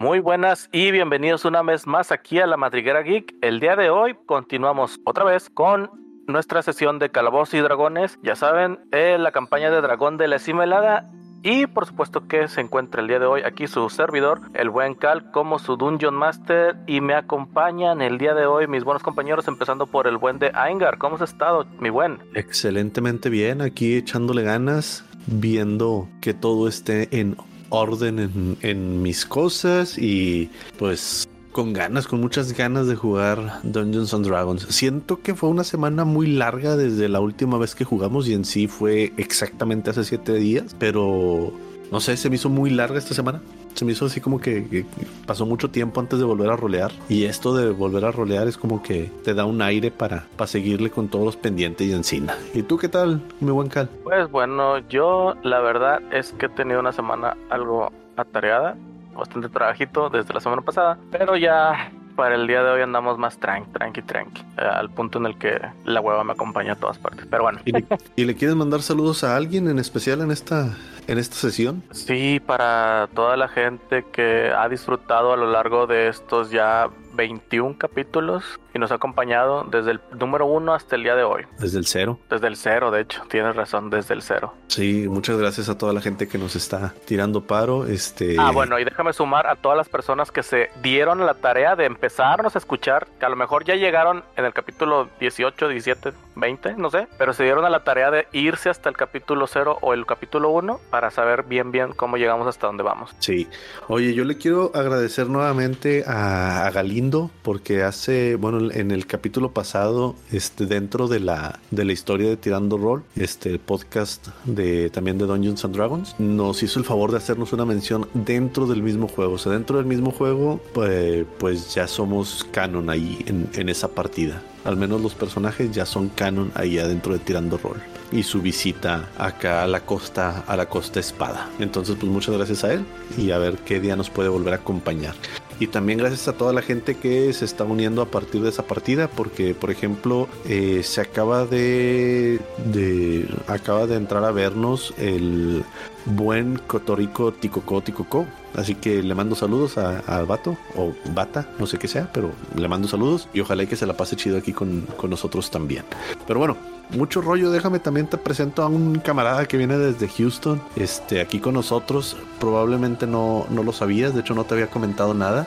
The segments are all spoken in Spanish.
Muy buenas y bienvenidos una vez más aquí a la Madriguera Geek. El día de hoy continuamos otra vez con nuestra sesión de Calabozos y Dragones. Ya saben, eh, la campaña de Dragón de la Cimelada. Y por supuesto que se encuentra el día de hoy aquí su servidor, el buen Cal, como su Dungeon Master. Y me acompañan el día de hoy mis buenos compañeros, empezando por el buen de Aingar. ¿Cómo has estado, mi buen? Excelentemente bien, aquí echándole ganas, viendo que todo esté en orden en, mis cosas y pues con ganas, con muchas ganas de jugar Dungeons and Dragons. Siento que fue una semana muy larga desde la última vez que jugamos y en sí fue exactamente hace siete días, pero no sé, se me hizo muy larga esta semana. Se me hizo así como que, pasó mucho tiempo antes de volver a rolear. Y esto de volver a rolear es como que te da un aire para, para seguirle con todos los pendientes y encina. ¿Y tú qué tal, mi buen Cal? Pues bueno, yo la verdad es que he tenido una semana algo atareada, bastante trabajito desde la semana pasada, pero ya para el día de hoy andamos más tranqui, tranqui, tranqui, eh, al punto en el que la hueva me acompaña a todas partes. Pero bueno. ¿Y le, ¿Y le, quieres mandar saludos a alguien en especial en esta, en esta sesión? Sí, para toda la gente que ha disfrutado a lo largo de estos ya 21 capítulos y nos ha acompañado desde el número uno hasta el día de hoy. Desde el cero. Desde el cero, de hecho, tienes razón, desde el cero. Sí, muchas gracias a toda la gente que nos está tirando paro. Este... Ah, bueno, y déjame sumar a todas las personas que se dieron la tarea de empezarnos a escuchar, que a lo mejor ya llegaron en el capítulo 18, 17, 20, no sé, pero se dieron a la tarea de irse hasta el capítulo 0 o el capítulo 1 para saber bien, bien cómo llegamos hasta dónde vamos. Sí. Oye, yo le quiero agradecer nuevamente a, a Galindo porque hace, bueno, en el capítulo pasado, este, dentro de la, de la historia de Tirando Roll, este podcast de también de Dungeons and Dragons, nos hizo el favor de hacernos una mención dentro del mismo juego. O sea, dentro del mismo juego, pues, pues ya somos canon ahí en, en esa partida. Al menos los personajes ya son canon ahí adentro de Tirando Roll. Y su visita acá a la costa, a la costa espada. Entonces, pues muchas gracias a él y a ver qué día nos puede volver a acompañar. Y también gracias a toda la gente que se está uniendo a partir de esa partida, porque por ejemplo eh, se acaba de, de, acaba de entrar a vernos el buen Cotorico Ticocó Ticocó. Así que le mando saludos al vato o bata, no sé qué sea, pero le mando saludos y ojalá que se la pase chido aquí con, con nosotros también. Pero bueno, mucho rollo. Déjame también te presento a un camarada que viene desde Houston, este, aquí con nosotros. Probablemente no, no lo sabías, de hecho no te había comentado nada.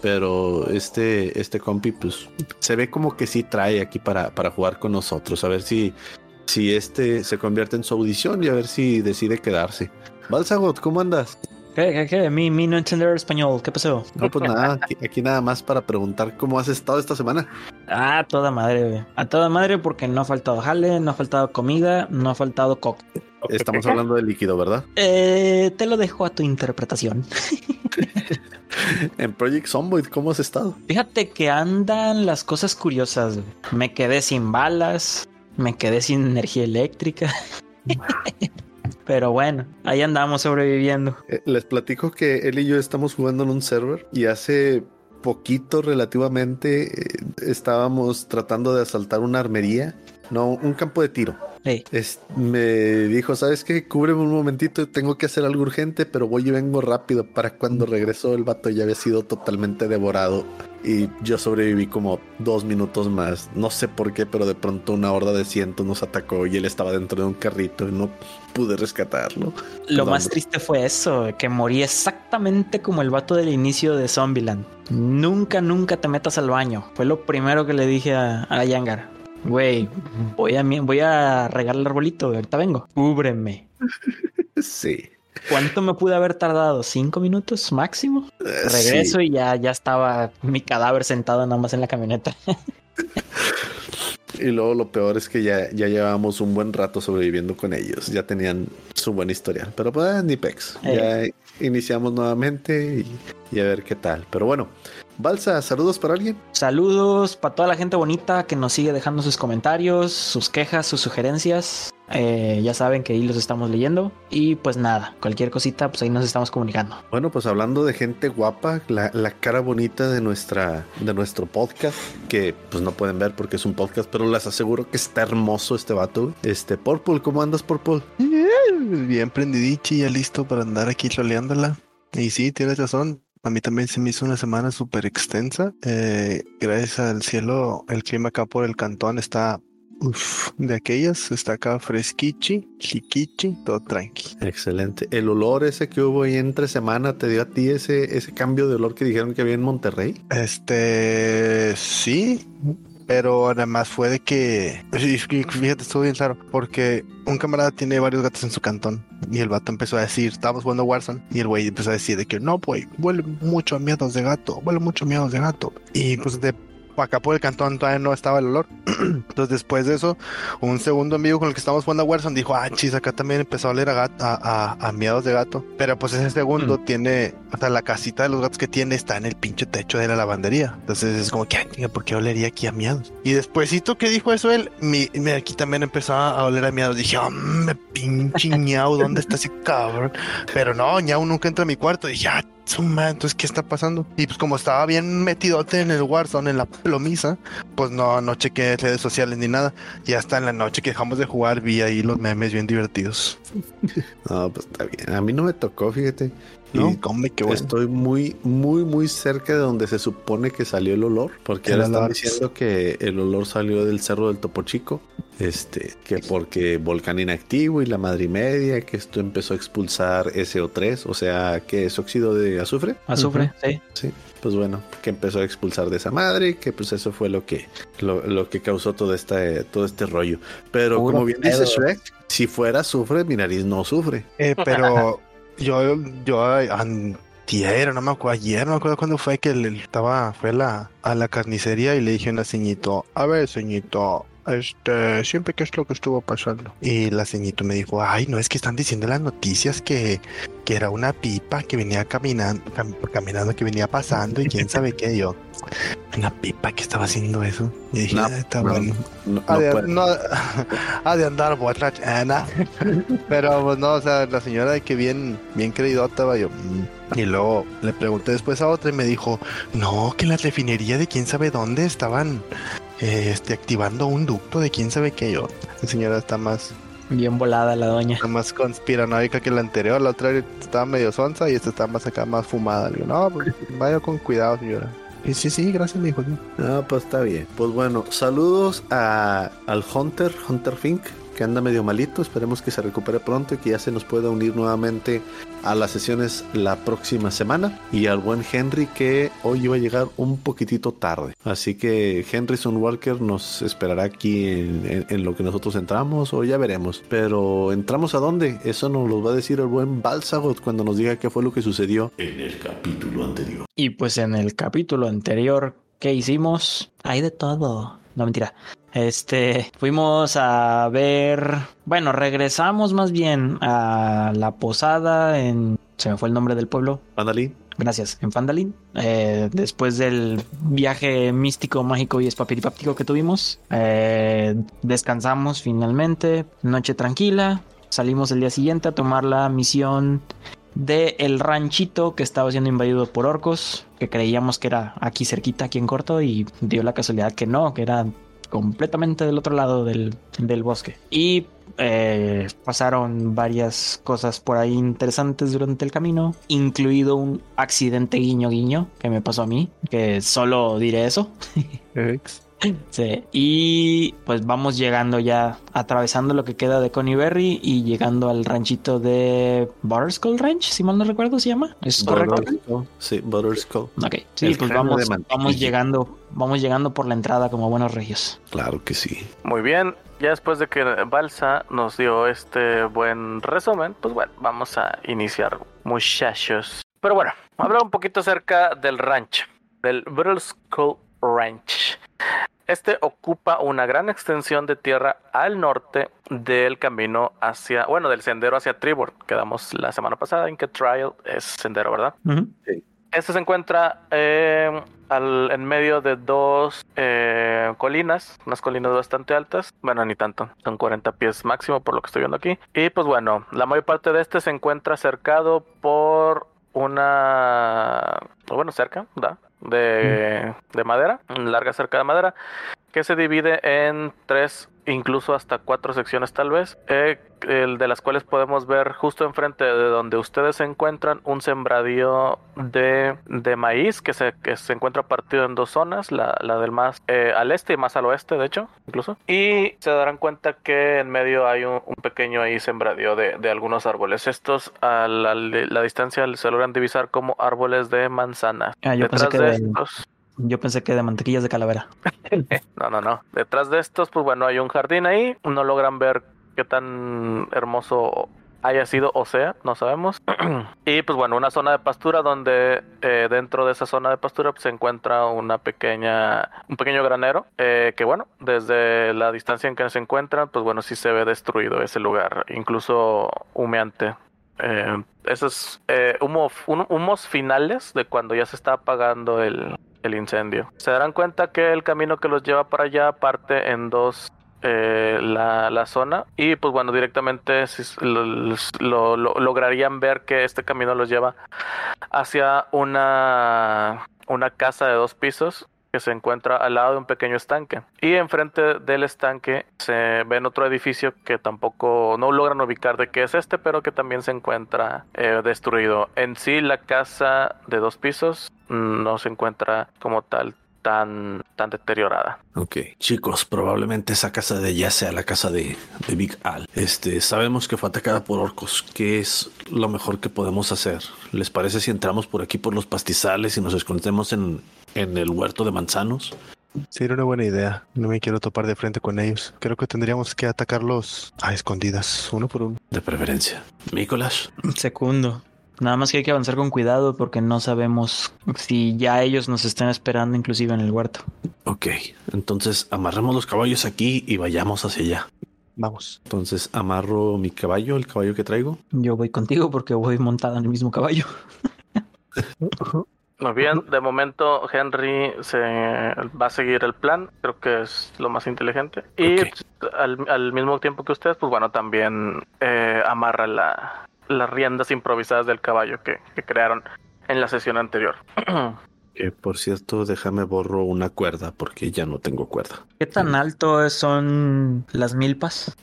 Pero este, este compi, pues se ve como que sí trae aquí para, para jugar con nosotros. A ver si, si este se convierte en su audición y a ver si decide quedarse. Balsagot, ¿cómo andas? ¿Qué, qué, qué? Mi, mi no entender español, ¿qué pasó? No, pues nada, aquí, aquí, nada más para preguntar cómo has estado esta semana. Ah, toda madre, a toda madre porque no ha faltado jale, no ha faltado comida, no ha faltado coco. Estamos hablando de líquido, ¿verdad? Eh, te lo dejo a tu interpretación. en Project Zomboid, ¿cómo has estado? Fíjate que andan las cosas curiosas. Me quedé sin balas, me quedé sin energía eléctrica. Pero bueno, ahí andamos sobreviviendo. Eh, les platico que él y yo estamos jugando en un server y hace poquito relativamente eh, estábamos tratando de asaltar una armería, no, un campo de tiro. Es, me dijo, ¿sabes qué? Cúbreme un momentito, tengo que hacer algo urgente, pero voy y vengo rápido. Para cuando regresó el vato ya había sido totalmente devorado y yo sobreviví como dos minutos más. No sé por qué, pero de pronto una horda de cientos nos atacó y él estaba dentro de un carrito y no pude rescatarlo. Lo más triste fue eso, que morí exactamente como el vato del inicio de Zombieland. Nunca, nunca te metas al baño. Fue lo primero que le dije a, a Yangar. Güey, voy a, voy a regar el arbolito, ahorita vengo. Cúbreme. sí. ¿Cuánto me pude haber tardado? ¿Cinco minutos máximo? Uh, Regreso sí. y ya, ya estaba mi cadáver sentado nada más en la camioneta. y luego lo peor es que ya, ya llevábamos un buen rato sobreviviendo con ellos. Ya tenían su buen historial. Pero pues ni pex. Eh. Ya iniciamos nuevamente y, y a ver qué tal. Pero bueno. Balsa, saludos para alguien. Saludos para toda la gente bonita que nos sigue dejando sus comentarios, sus quejas, sus sugerencias. Eh, ya saben que ahí los estamos leyendo. Y pues nada, cualquier cosita, pues ahí nos estamos comunicando. Bueno, pues hablando de gente guapa, la, la, cara bonita de nuestra, de nuestro podcast, que pues no pueden ver porque es un podcast, pero les aseguro que está hermoso este vato. Este, Purple, ¿cómo andas, Purple? Bien prendidichi, ya listo para andar aquí troleándola. Y sí, tienes razón A mí también se me hizo una semana súper extensa. Eh, gracias al cielo, el clima acá por el cantón está uf, de aquellas. Está acá fresquichi, chiquichi, todo tranqui. Excelente. El olor ese que hubo ahí entre semana, ¿te dio a ti ese, ese cambio de olor que dijeron que había en Monterrey? Este, sí, pero además fue de que, fíjate, estuvo bien claro, porque un camarada tiene varios gatos en su cantón y el vato empezó a decir, estábamos jugando Warzone y el güey empezó a decir de que no, pues, huele mucho a miedos de gato, huele mucho a miedos de gato. Y pues de acá por el cantón todavía no estaba el olor. Entonces después de eso, un segundo amigo con el que estábamos jugando a Warzone dijo, ah, chis, acá también empezó a oler a, gato, a, a, miedos de gato. Pero pues ese segundo tiene, o sea, la casita de los gatos que tiene está en el pinche techo de la lavandería. Entonces es como que, ay, ¿por qué olería aquí a miedos? Y despuésito que dijo eso él, mi, mi aquí también empezó a oler a miedos. Dije, oh, me pinche ñau, ¿dónde está ese cabrón? Pero no, ñau nunca entra a mi cuarto. Dije, ah, entonces, ¿qué está pasando? Y pues como estaba bien metidote en el Warzone, en la plomiza, pues no, no chequé redes sociales ni nada. Y hasta en la noche que dejamos de jugar vi ahí los memes bien divertidos. No, pues está bien. A mí no me tocó, fíjate. No, come, qué bueno. Estoy muy, muy, muy cerca de donde se supone que salió el olor, porque ahora están diciendo que el olor salió del cerro del Topo Chico, este, que porque volcán inactivo y la madre media, que esto empezó a expulsar SO3, o sea, que es óxido de azufre. Azufre, sí. Sí, pues bueno, que empezó a expulsar de esa madre, que pues eso fue lo que, lo, lo que causó todo este, todo este rollo. Pero como bien dice Shrek, si fuera azufre, mi nariz no sufre. Eh, pero yo, yo antier, no me acuerdo, ayer, no me acuerdo cuándo fue que le estaba, fue a la, a la carnicería y le dije a una ceñito, a ver, ceñito, este, siempre que es lo que estuvo pasando. Y la ceñito me dijo, ay, no es que están diciendo las noticias que, que era una pipa que venía caminando, caminando, que venía pasando y quién sabe qué. Yo, una pipa que estaba haciendo eso. Y dije, No, "Ah, está no, bueno. no, Ha de, ha de andar borracha, Ana. Pero pues no, o sea, la señora de que bien, bien creidota, va yo. "Mm". Y luego le pregunté después a otra y me dijo, no, que en la refinería de quién sabe dónde estaban eh, este, activando un ducto de quién sabe qué. Yo, la señora está más, Bien volada la doña. está más conspiranoica que la anterior. La otra estaba medio sonsa y esta está más acá, más fumada. Le digo, no, pues vaya con cuidado, señora. Y sí, sí, gracias, me dijo. sí. Ah, pues está bien. Pues bueno, saludos a, al Hunter, Hunter Fink, que anda medio malito. Esperemos que se recupere pronto y que ya se nos pueda unir nuevamente a las sesiones la próxima semana. Y al buen Henry, que hoy iba a llegar un poquitito tarde. Así que Henryson Walker nos esperará aquí en, en- en lo que nosotros entramos, o ya veremos. Pero ¿entramos a dónde? Eso nos lo va a decir el buen Balsagot cuando nos diga qué fue lo que sucedió en el capítulo anterior. Y pues en el capítulo anterior que hicimos, hay de todo. No mentira. Este, fuimos a ver, bueno, regresamos más bien a la posada en, se me fue el nombre del pueblo. Andalín. Gracias, en Fandalin. Eh, después del viaje místico, mágico y espapiripáptico que tuvimos, eh, descansamos finalmente, noche tranquila. Salimos el día siguiente a tomar la misión de el ranchito que estaba siendo invadido por orcos, que creíamos que era aquí cerquita, aquí en corto, y dio la casualidad que no, que era completamente del otro lado del, del bosque. Y eh, pasaron varias cosas por ahí interesantes durante el camino, incluido un accidente guiño guiño que me pasó a mí, que solo diré eso. Sí, y pues vamos llegando ya, atravesando lo que queda de Coney Berry y llegando al ranchito de Butterskull Ranch, si mal no recuerdo se llama. ¿Es correcto? Butterskull. Sí, Butterskull. Ok, sí, El pues vamos, vamos llegando, vamos llegando por la entrada como buenos regios. Claro que sí. Muy bien, ya después de que Balsa nos dio este buen resumen, pues bueno, vamos a iniciar, muchachos. Pero bueno, hablar un poquito acerca del rancho, del Brittle Skull Ranch. Este ocupa una gran extensión de tierra al norte del camino hacia, bueno, del sendero hacia Tribord. Quedamos la semana pasada en que Trial es sendero, ¿verdad? Este se encuentra eh, al- en medio de dos eh, colinas, unas colinas bastante altas. Bueno, ni tanto, son 40 pies máximo por lo que estoy viendo aquí. Y pues bueno, la mayor parte de este se encuentra cercado por una, bueno, cerca, ¿da? De, de madera, larga cerca de madera, que se divide en tres incluso hasta cuatro secciones tal vez, eh, el de las cuales podemos ver justo enfrente de donde ustedes se encuentran un sembradío de, de maíz que se, que se encuentra partido en dos zonas, la, la del más eh, al este y más al oeste, de hecho, incluso. Y se darán cuenta que en medio hay un, un pequeño ahí sembradío de, de algunos árboles. Estos a la, la distancia se logran divisar como árboles de manzana. Ah, yo pensé Detrás que de- estos... Yo pensé que de mantequillas de calavera. No, no, no. Detrás de estos, pues bueno, hay un jardín ahí. No logran ver qué tan hermoso haya sido o sea, no sabemos. y pues bueno, una zona de pastura donde eh, dentro de esa zona de pastura pues, se encuentra una pequeña, un pequeño granero eh, que bueno, desde la distancia en que se encuentran, pues bueno, sí se ve destruido ese lugar, incluso humeante. Eh, esos eh, humo, hum- humos finales de cuando ya se está apagando el, el incendio. Se darán cuenta que el camino que los lleva para allá parte en dos eh, la, la zona y pues bueno directamente lo- lo- lograrían ver que este camino los lleva hacia una una casa de dos pisos que se encuentra al lado de un pequeño estanque. Y enfrente del estanque se ven otro edificio que tampoco no logran ubicar de qué es este pero que también se encuentra eh, destruido. En sí la casa de dos pisos mm, no se encuentra como tal tan tan deteriorada Ok, chicos, probablemente esa casa de allá sea la casa de, de Big Al. Este, sabemos que fue atacada por orcos. ¿Qué es lo mejor que podemos hacer? ¿Les parece si entramos por aquí por los pastizales y nos escondemos en, en el huerto de manzanos? Sería una buena idea. No me quiero topar de frente con ellos. Creo que tendríamos que atacarlos a escondidas, uno por uno. De preferencia. Nicolás. Segundo. Nada más que hay que avanzar con cuidado porque no sabemos si ya ellos nos están esperando inclusive en el huerto. Ok, entonces amarremos los caballos aquí y vayamos hacia allá. Vamos. Entonces amarro mi caballo, el caballo que traigo. Yo voy contigo porque voy montado en el mismo caballo. Muy bien, de momento Henry se va a seguir el plan, creo que es lo más inteligente. Y pues, al, al mismo tiempo que ustedes, pues bueno, también eh, amarra la, las riendas improvisadas del caballo que, que crearon en la sesión anterior. Que por cierto, déjame borro una cuerda porque ya no tengo cuerda. ¿Qué tan alto son las milpas?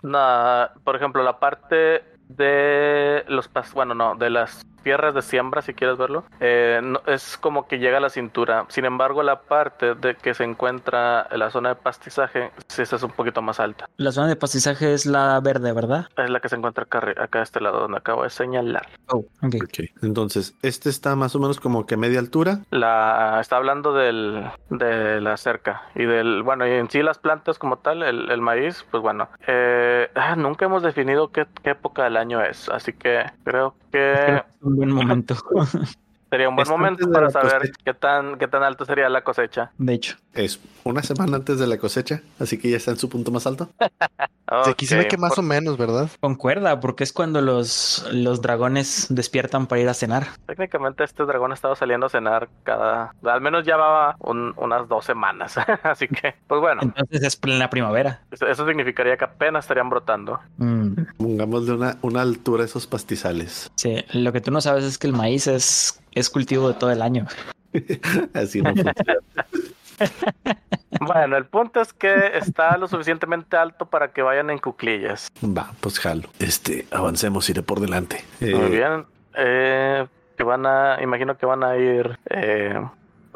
Na- por ejemplo, la parte de los pas- bueno, no, de las tierras de siembra, si quieres verlo, eh, no- es como que llega a la cintura. Sin embargo, la parte de que se encuentra en la zona de pastizaje, sí, es un poquito más alta. La zona de pastizaje es la verde, ¿verdad? Es la que se encuentra acá, acá a este lado, donde acabo de señalar. Oh, ok. Ok, entonces este está más o menos como que a media altura. La, está hablando del, de la cerca y del, bueno, y en sí las plantas como tal, el, el maíz, pues bueno, eh, ah, nunca hemos definido qué, qué época del año es, así que creo que Es un buen momento. sería un buen momento para la saber cosecha. qué tan, qué tan alto sería la cosecha. De hecho, Es una semana antes de la cosecha, así que ya está en su punto más alto. De aquí se ve que más por- o menos, ¿verdad? concuerda porque es cuando los, los dragones despiertan para ir a cenar. Técnicamente este dragón ha estado saliendo a cenar cada, al menos ya va un- unas dos semanas, así que, pues bueno, Entonces es plena primavera. eso, eso significaría que apenas estarían brotando. Mm, Pongámosle una, una altura a esos pastizales. sí, lo que tú no sabes es que el maíz es, es cultivo de todo el año. Así no funciona. Bueno, el punto es que está lo suficientemente alto para que vayan en cuclillas. Va, pues jalo. Este, avancemos, iré por delante. Eh, Muy bien. Eh, que van a, imagino que van a ir, eh,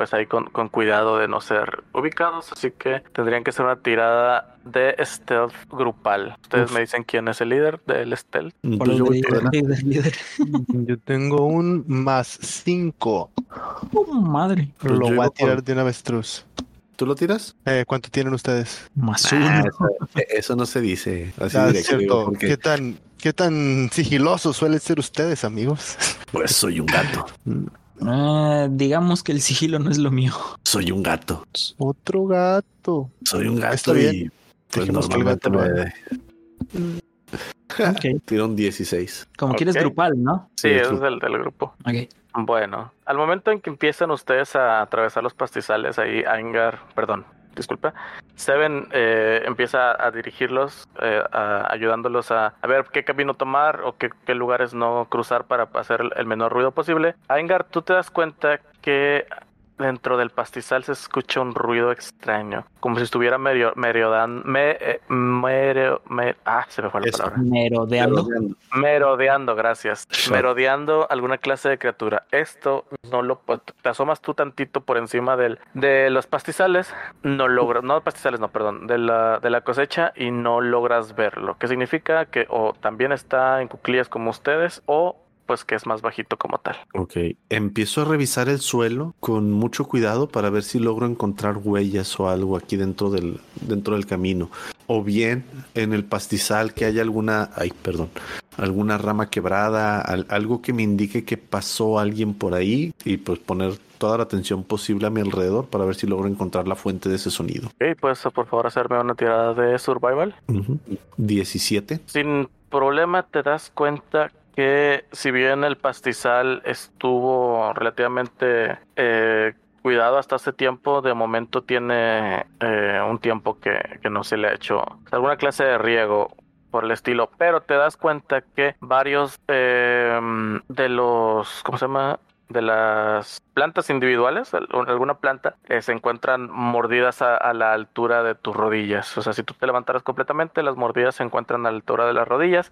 pues ahí con, con cuidado de no ser ubicados, así que tendrían que hacer una tirada de stealth grupal. Ustedes Uf. me dicen quién es el líder del stealth. Por yo líder. Yo tengo un más 5. Oh, madre. Pues Lo voy a por- tirar de una avestruz. ¿Tú lo tiras? Eh, ¿Cuánto tienen ustedes? Más Ah, uno. eso, eso no se dice así Ah, es cierto. porque ¿Qué tan, ¿Qué tan sigilosos suelen ser ustedes, amigos? pues soy un gato. Ah, digamos que el sigilo no es lo mío. Soy un gato. Otro gato. Soy un gato Está bien. y pues Dijimos que el gato me Ok. tiro un 16. Como quieres grupal, ¿no? Sí, Sí, es el del grupo. Ok. Bueno, al momento en que empiezan ustedes a atravesar los pastizales, ahí Aingar, perdón, disculpa, Seven eh, empieza a dirigirlos, eh, ayudándolos a, ver qué camino tomar o qué, qué lugares no cruzar para hacer el, el menor ruido posible. Aingar, tú te das cuenta que dentro del pastizal se escucha un ruido extraño, como si estuviera medio, me, eh, mero- me- ah, se me fue la Eso. palabra. Merodeando. Merodeando, gracias. Sure. Merodeando alguna clase de criatura. Esto no lo te asomas tú tantito por encima del, de los pastizales, no logras, no pastizales, no, perdón, de la, de la cosecha y no logras verlo. Que significa que o también está en cuclillas como ustedes o pues que es más bajito como tal. Ok. Empiezo a revisar el suelo con mucho cuidado para ver si logro encontrar huellas o algo aquí dentro del, dentro del camino. O bien en el pastizal que haya alguna, ay, perdón, alguna rama quebrada, al- algo que me indique que pasó alguien por ahí y pues poner toda la atención posible a mi alrededor para ver si logro encontrar la fuente de ese sonido. Ok, puedes por favor hacerme una tirada de survival. Ujú. 17. Sin problema te das cuenta que si bien el pastizal estuvo relativamente eh, cuidado hasta hace tiempo, de momento tiene eh, un tiempo que, que no se le ha hecho alguna clase de riego por el estilo, pero te das cuenta que varios eh, de los, ¿cómo se llama? De las plantas individuales, al- alguna planta, eh, se encuentran mordidas a, a la altura de tus rodillas. O sea, si tú te levantaras completamente, las mordidas se encuentran a la altura de las rodillas.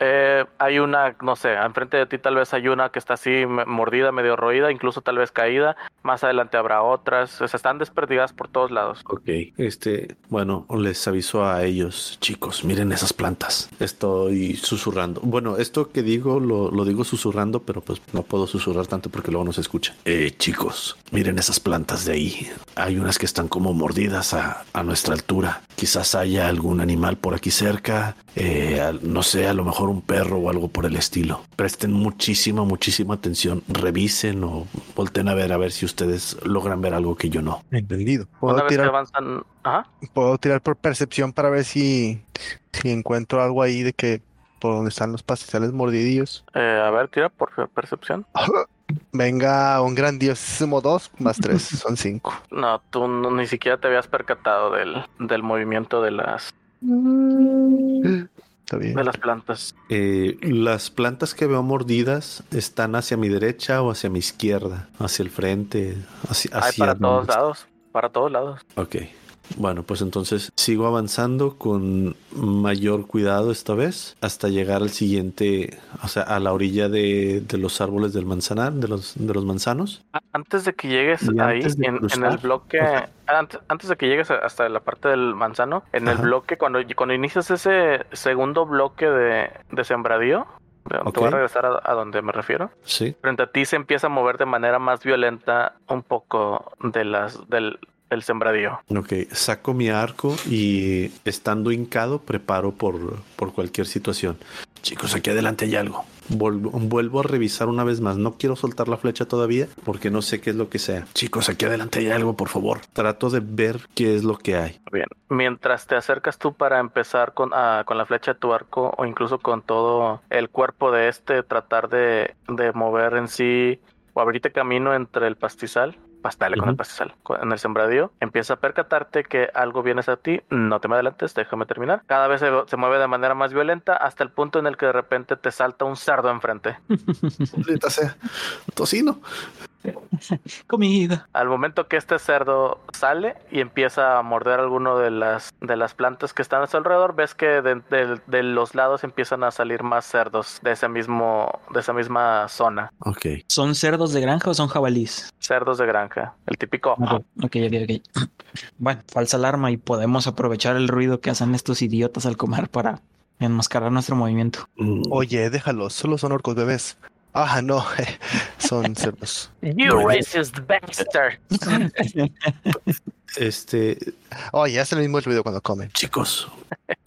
Eh, hay una, no sé, enfrente de ti tal vez hay una que está así mordida, medio roída, incluso tal vez caída. Más adelante habrá otras. O sea, están desperdigadas por todos lados. Ok. Este, bueno, les aviso a ellos, chicos, miren esas plantas. Estoy susurrando. Bueno, esto que digo lo, lo digo susurrando, pero pues no puedo susurrar tanto porque luego no se escucha. Eh, chicos, miren esas plantas de ahí. Hay unas que están como mordidas a, a nuestra altura. Quizás haya algún animal por aquí cerca. eh, no sé, a lo mejor un perro o algo por el estilo. Presten muchísima, muchísima atención. Revisen o volten a ver a ver si ustedes logran ver algo que yo no. Entendido. Una Puedo vez que tirar, avanzan, ajá. puedo tirar por percepción para ver si, si encuentro algo ahí de que por donde están los pastizales mordidillos. Eh, a ver, tira por percepción. Venga, un grandiosísimo 2 más 3, son 5. No, tú no- ni siquiera te habías percatado del, del movimiento de las, Está bien. de las plantas. Eh, las plantas que veo mordidas están hacia mi derecha o hacia mi izquierda, hacia el frente, hacia, Hay hacia para donde todos lados. Para todos lados. Ok. Bueno, pues entonces sigo avanzando con mayor cuidado esta vez hasta llegar al siguiente, o sea, a la orilla de, de los árboles del manzanar, de los, de los manzanos. Antes de que llegues Y ahí, en, en el bloque, ajá. antes, antes de que llegues hasta la parte del manzano, en el bloque, cuando, cuando inicias ese segundo bloque de, de sembradío, te voy a regresar a, a donde me refiero. Sí. Frente a ti se empieza a mover de manera más violenta un poco de las del, del sembradío. Ok, saco mi arco y estando hincado preparo por, por cualquier situación. Chicos, aquí adelante hay algo. Vuelvo, vuelvo a revisar una vez más. No quiero soltar la flecha todavía porque no sé qué es lo que sea. Chicos, aquí adelante hay algo, por favor. Trato de ver qué es lo que hay. Bien, mientras te acercas tú para empezar con, ah, con la flecha de tu arco o incluso con todo el cuerpo de este, tratar de, de mover en sí o abrirte camino entre el pastizal, pastale con el con- en el sembradío, empieza a percatarte que algo viene hacia ti, no te me adelantes, déjame terminar. Cada vez se, se mueve de manera más violenta hasta el punto en el que de repente te salta un cerdo enfrente. Tocino. Comida. Al momento que este cerdo sale y empieza a morder alguno de las, de las plantas que están a su alrededor, ves que de, de- de los lados empiezan a salir más cerdos de ese mismo, de esa misma zona. Ok. ¿Son cerdos de granja o son jabalís? Cerdos de granja. El típico. Ok, ok, ok. ok. Bueno, falsa alarma y podemos aprovechar el ruido que hacen estos idiotas al comer para enmascarar nuestro movimiento. Mm, Oye, déjalos, solo son orcos bebés. Ah, no, son cerdos. You racist bastard. Este, Oye, hace el mismo ruido cuando comen. chicos,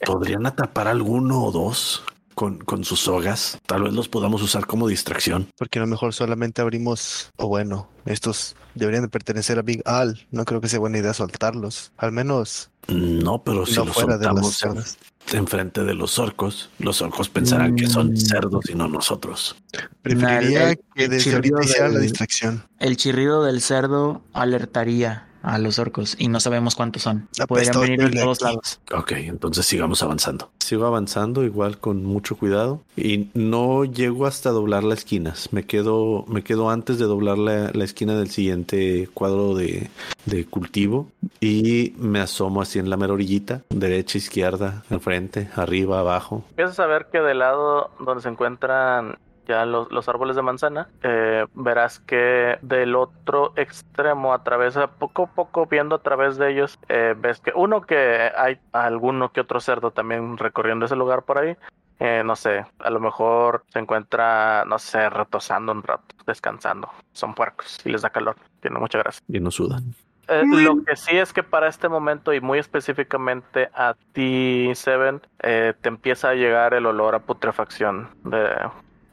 ¿podrían atrapar alguno o dos con, con sus sogas? Tal vez los podamos usar como distracción. Porque a lo mejor solamente abrimos, o bueno, estos deberían de pertenecer a Big Al. No creo que sea buena idea soltarlos. Al menos No, pero si no los fuera de los soltamos cerdos. enfrente de los orcos, los orcos pensarán que son Mm. cerdos y no nosotros. Preferiría el- que desde ahorita hicieran la distracción. El chirrido del cerdo alertaría a los orcos y no sabemos cuántos son. Podrían venir de todos lados. Ok, entonces sigamos avanzando. Sigo avanzando igual con mucho cuidado y no llego hasta doblar las esquinas. Me quedo, me quedo antes de doblar la, la esquina del siguiente cuadro de, de cultivo y me asomo así en la mera orillita, derecha, izquierda, enfrente, arriba, abajo. Empiezas a ver que del lado donde se encuentran ya los, los árboles de manzana, eh, verás que del otro extremo atraviesa poco a poco viendo a través de ellos, eh, ves que uno que hay alguno que otro cerdo también recorriendo ese lugar por ahí. Eh, no sé, a lo mejor se encuentra, no sé, retosando un rato, descansando. Son puercos y les da calor. Tiene mucha gracia. Y no sudan. Eh, lo que sí es que para este momento y muy específicamente a ti, Seven, eh, te empieza a llegar el olor a putrefacción. De,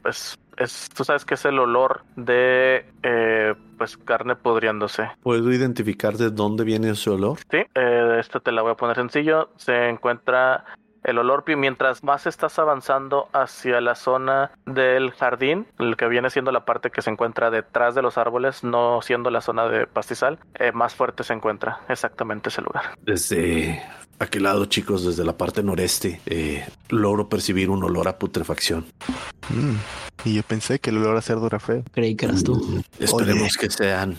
pues, es, tú sabes que es el olor de, eh, pues, carne pudriéndose. ¿Puedo identificar de dónde viene ese olor? Sí, eh, esto te la voy a poner sencillo. Se encuentra el olor mientras más estás avanzando hacia la zona del jardín, el que viene siendo la parte que se encuentra detrás de los árboles, no siendo la zona de pastizal, eh, más fuerte se encuentra exactamente ese lugar. Desde aquel lado, chicos, desde la parte noreste, eh, logro percibir un olor a putrefacción. Mm. Y yo pensé que el olor a cerdo era feo. Creí que eras tú. Esperemos que sean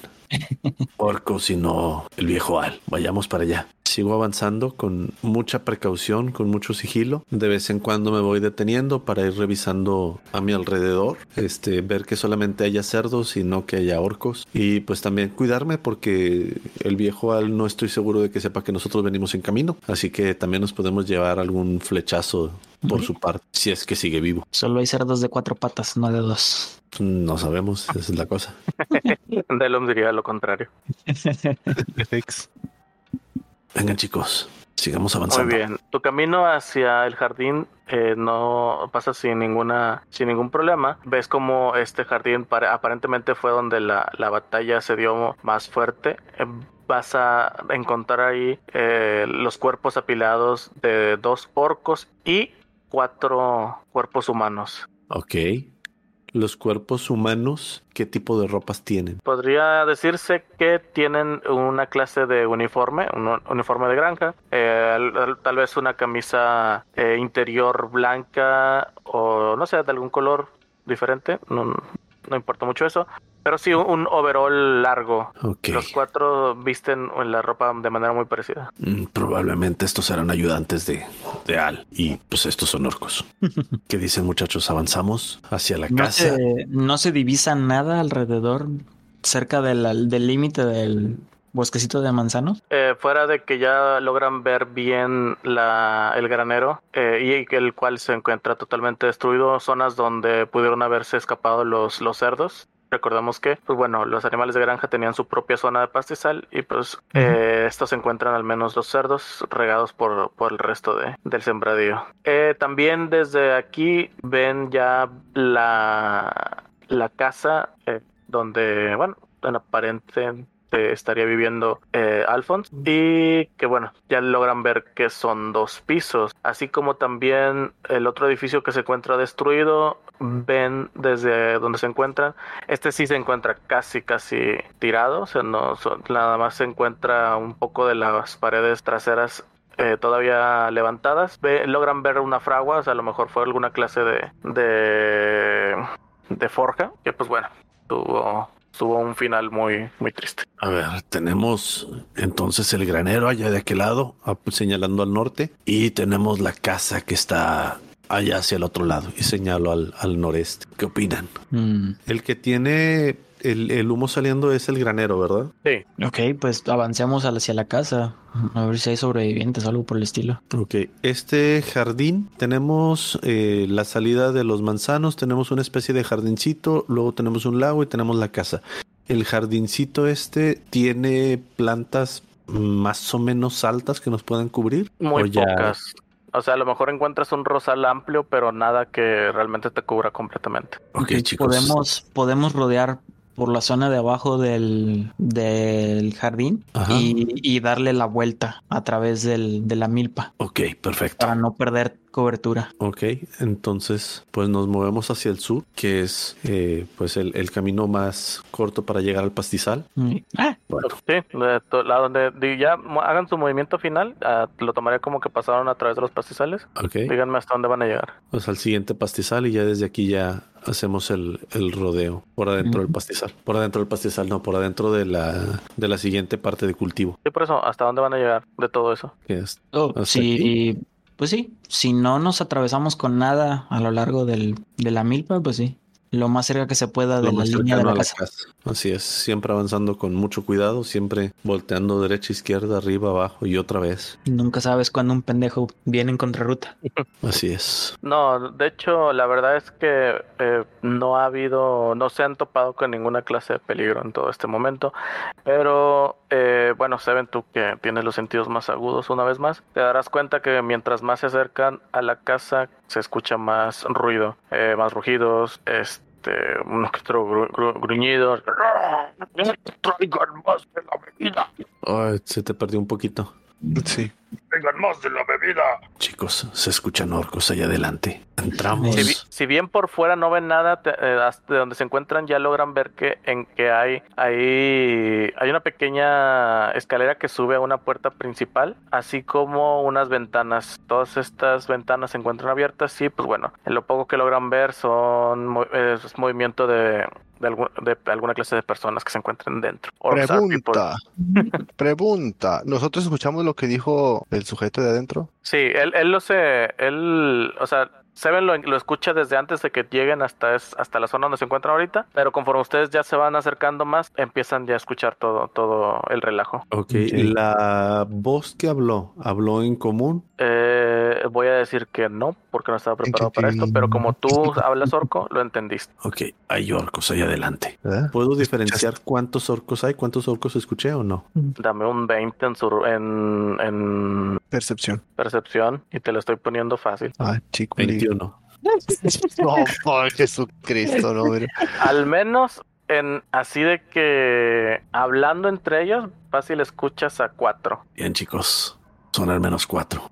orcos y no el viejo Al. Vayamos para allá. Sigo avanzando con mucha precaución, con mucho sigilo. De vez en cuando me voy deteniendo para ir revisando a mi alrededor, este, ver que solamente haya cerdos y no que haya orcos. Y pues también cuidarme porque el viejo Al no estoy seguro de que sepa que nosotros venimos en camino. Así que también nos podemos llevar algún flechazo por su parte, si es que sigue vivo. Solo hay cerdos de cuatro patas, no de dos. No sabemos, esa es la cosa. Delum diría lo contrario. Vengan chicos, sigamos Muy avanzando. bien. Tu camino hacia el jardín eh, no pasa sin ninguna, sin ningún problema. Ves como este jardín pare- aparentemente fue donde la, la batalla se dio más fuerte. Eh, vas a encontrar ahí eh, los cuerpos apilados de dos orcos y cuatro cuerpos humanos. Ok. Los cuerpos humanos, ¿qué tipo de ropas tienen? Podría decirse que tienen una clase de uniforme, un un uniforme de granja, eh, al- al- tal vez una camisa eh, interior blanca o no sé, de algún color diferente, no, no importa mucho eso, pero sí un, overall largo. Ok. Los cuatro visten la ropa de manera muy parecida. Mm, Probablemente estos serán ayudantes de, de Al. Y pues estos son orcos. ¿Qué dicen muchachos? Avanzamos hacia la No casa. se, no se divisa nada alrededor, cerca del del límite del bosquecito de manzanos. Eh, fuera de que ya logran ver bien la, el granero eh, y el cual se encuentra totalmente destruido, zonas donde pudieron haberse escapado los, los cerdos. Recordemos que, pues bueno, los animales de granja tenían su propia zona de pastizal y pues eh, estos se encuentran al menos los cerdos regados por, por el resto de, del sembradío. Eh, también desde aquí ven ya la, la casa eh, donde, bueno, en aparente eh, estaría viviendo eh, Alphonse. Y que bueno ya logran ver que son dos pisos. Así como también el otro edificio que se encuentra destruido ven desde donde se encuentran este sí se encuentra casi casi tirado. O sea no son- nada más se encuentra un poco de las paredes traseras eh, todavía levantadas. Ve- logran ver una fragua. O sea a lo mejor fue alguna clase de de, de forja que pues bueno tuvo tuvo un final muy muy triste A ver, tenemos entonces el granero allá de aquel lado, señalando al norte, y tenemos la casa que está allá hacia el otro lado, y señalo al, al noreste. ¿Qué opinan? Mm, El que tiene el, el humo saliendo es el granero, ¿verdad? sí Ok, pues avancemos hacia la casa. A ver si hay sobrevivientes o algo por el estilo. Ok, este jardín tenemos eh, la salida de los manzanos, tenemos una especie de jardincito, luego tenemos un lago y tenemos la casa. El jardincito este tiene plantas más o menos altas que nos puedan cubrir. Muy ¿O ya- pocas. O sea, a lo mejor encuentras un rosal amplio, pero nada que realmente te cubra completamente. Ok, Ok, chicos. Podemos, podemos rodear por la zona de abajo del, del jardín y darle la vuelta a través del, de la milpa Ok, perfecto. para no perder cobertura. Ok, entonces pues nos movemos hacia el sur, que es eh, pues el, el camino más corto para llegar al pastizal. Mm, Ah, Bueno, Sí, de to- la donde ya hagan su movimiento final, ah, lo tomaré como que pasaron a través de los pastizales. ok. Díganme hasta dónde van a llegar. Pues al siguiente pastizal y ya desde aquí ya hacemos el, el rodeo por adentro del pastizal. Por adentro del pastizal, no, por adentro de la, de la siguiente parte de cultivo. Sí, por eso, ¿hasta dónde van a llegar de todo eso? Que es, oh, ¿Hasta sí, pues sí, si no nos atravesamos con nada a lo largo del, de la milpa, pues sí, lo más cerca que se pueda de la línea de la a la casa. casa. Así es, siempre avanzando con mucho cuidado, siempre volteando derecha, izquierda, arriba, abajo y otra vez. Nunca sabes cuándo un pendejo viene en contrarruta. Así es. No, de hecho, la verdad es que eh, no ha habido, no se han topado con ninguna clase de peligro en todo este momento. Pero, eh, bueno, Seven, tú que tienes los sentidos más agudos una vez más, te darás cuenta que mientras más se acercan a la casa, se escucha más ruido, eh, más rugidos, este, uno que otro gru- gru- gruñidos. Traigan más de la bebida. Ay, se te perdió un poquito. Sí. Traigan más de la bebida. Chicos, se escuchan orcos allá adelante. Entramos. Si, bi- si bien por fuera no ven nada, te- eh, hasta de donde se encuentran ya logran ver que en que hay, hay hay una pequeña escalera que sube a una puerta principal, así como unas ventanas. Todas estas ventanas se encuentran abiertas y pues bueno, en lo poco que logran ver son eh, es movimiento de de, algún- de alguna clase de personas que se encuentren dentro. Pregunta. Pregunta. ¿Nosotros escuchamos lo que dijo el sujeto de adentro? Sí, él, él lo sé, él, o sea, Seven lo, lo escucha desde antes de que lleguen hasta, es- hasta la zona donde se encuentran ahorita, pero conforme ustedes ya se van acercando más, empiezan ya a escuchar todo, todo el relajo. Ok, la voz que habló, ¿habló en común? Eh, voy a decir que no, porque no estaba preparado para esto, pero como tú hablas orco, lo entendiste. Ok, hay orcos ahí adelante. ¿Eh? ¿Puedo diferenciar cuántos orcos hay? ¿Cuántos orcos escuché o no? Dame un 20 en, su, en, en Percepción. percepción y te lo estoy poniendo fácil. Ah, chico. 21. No, por Jesucristo, no. Al menos en así de que hablando entre ellos, fácil escuchas a cuatro. Bien, chicos. Son al menos cuatro.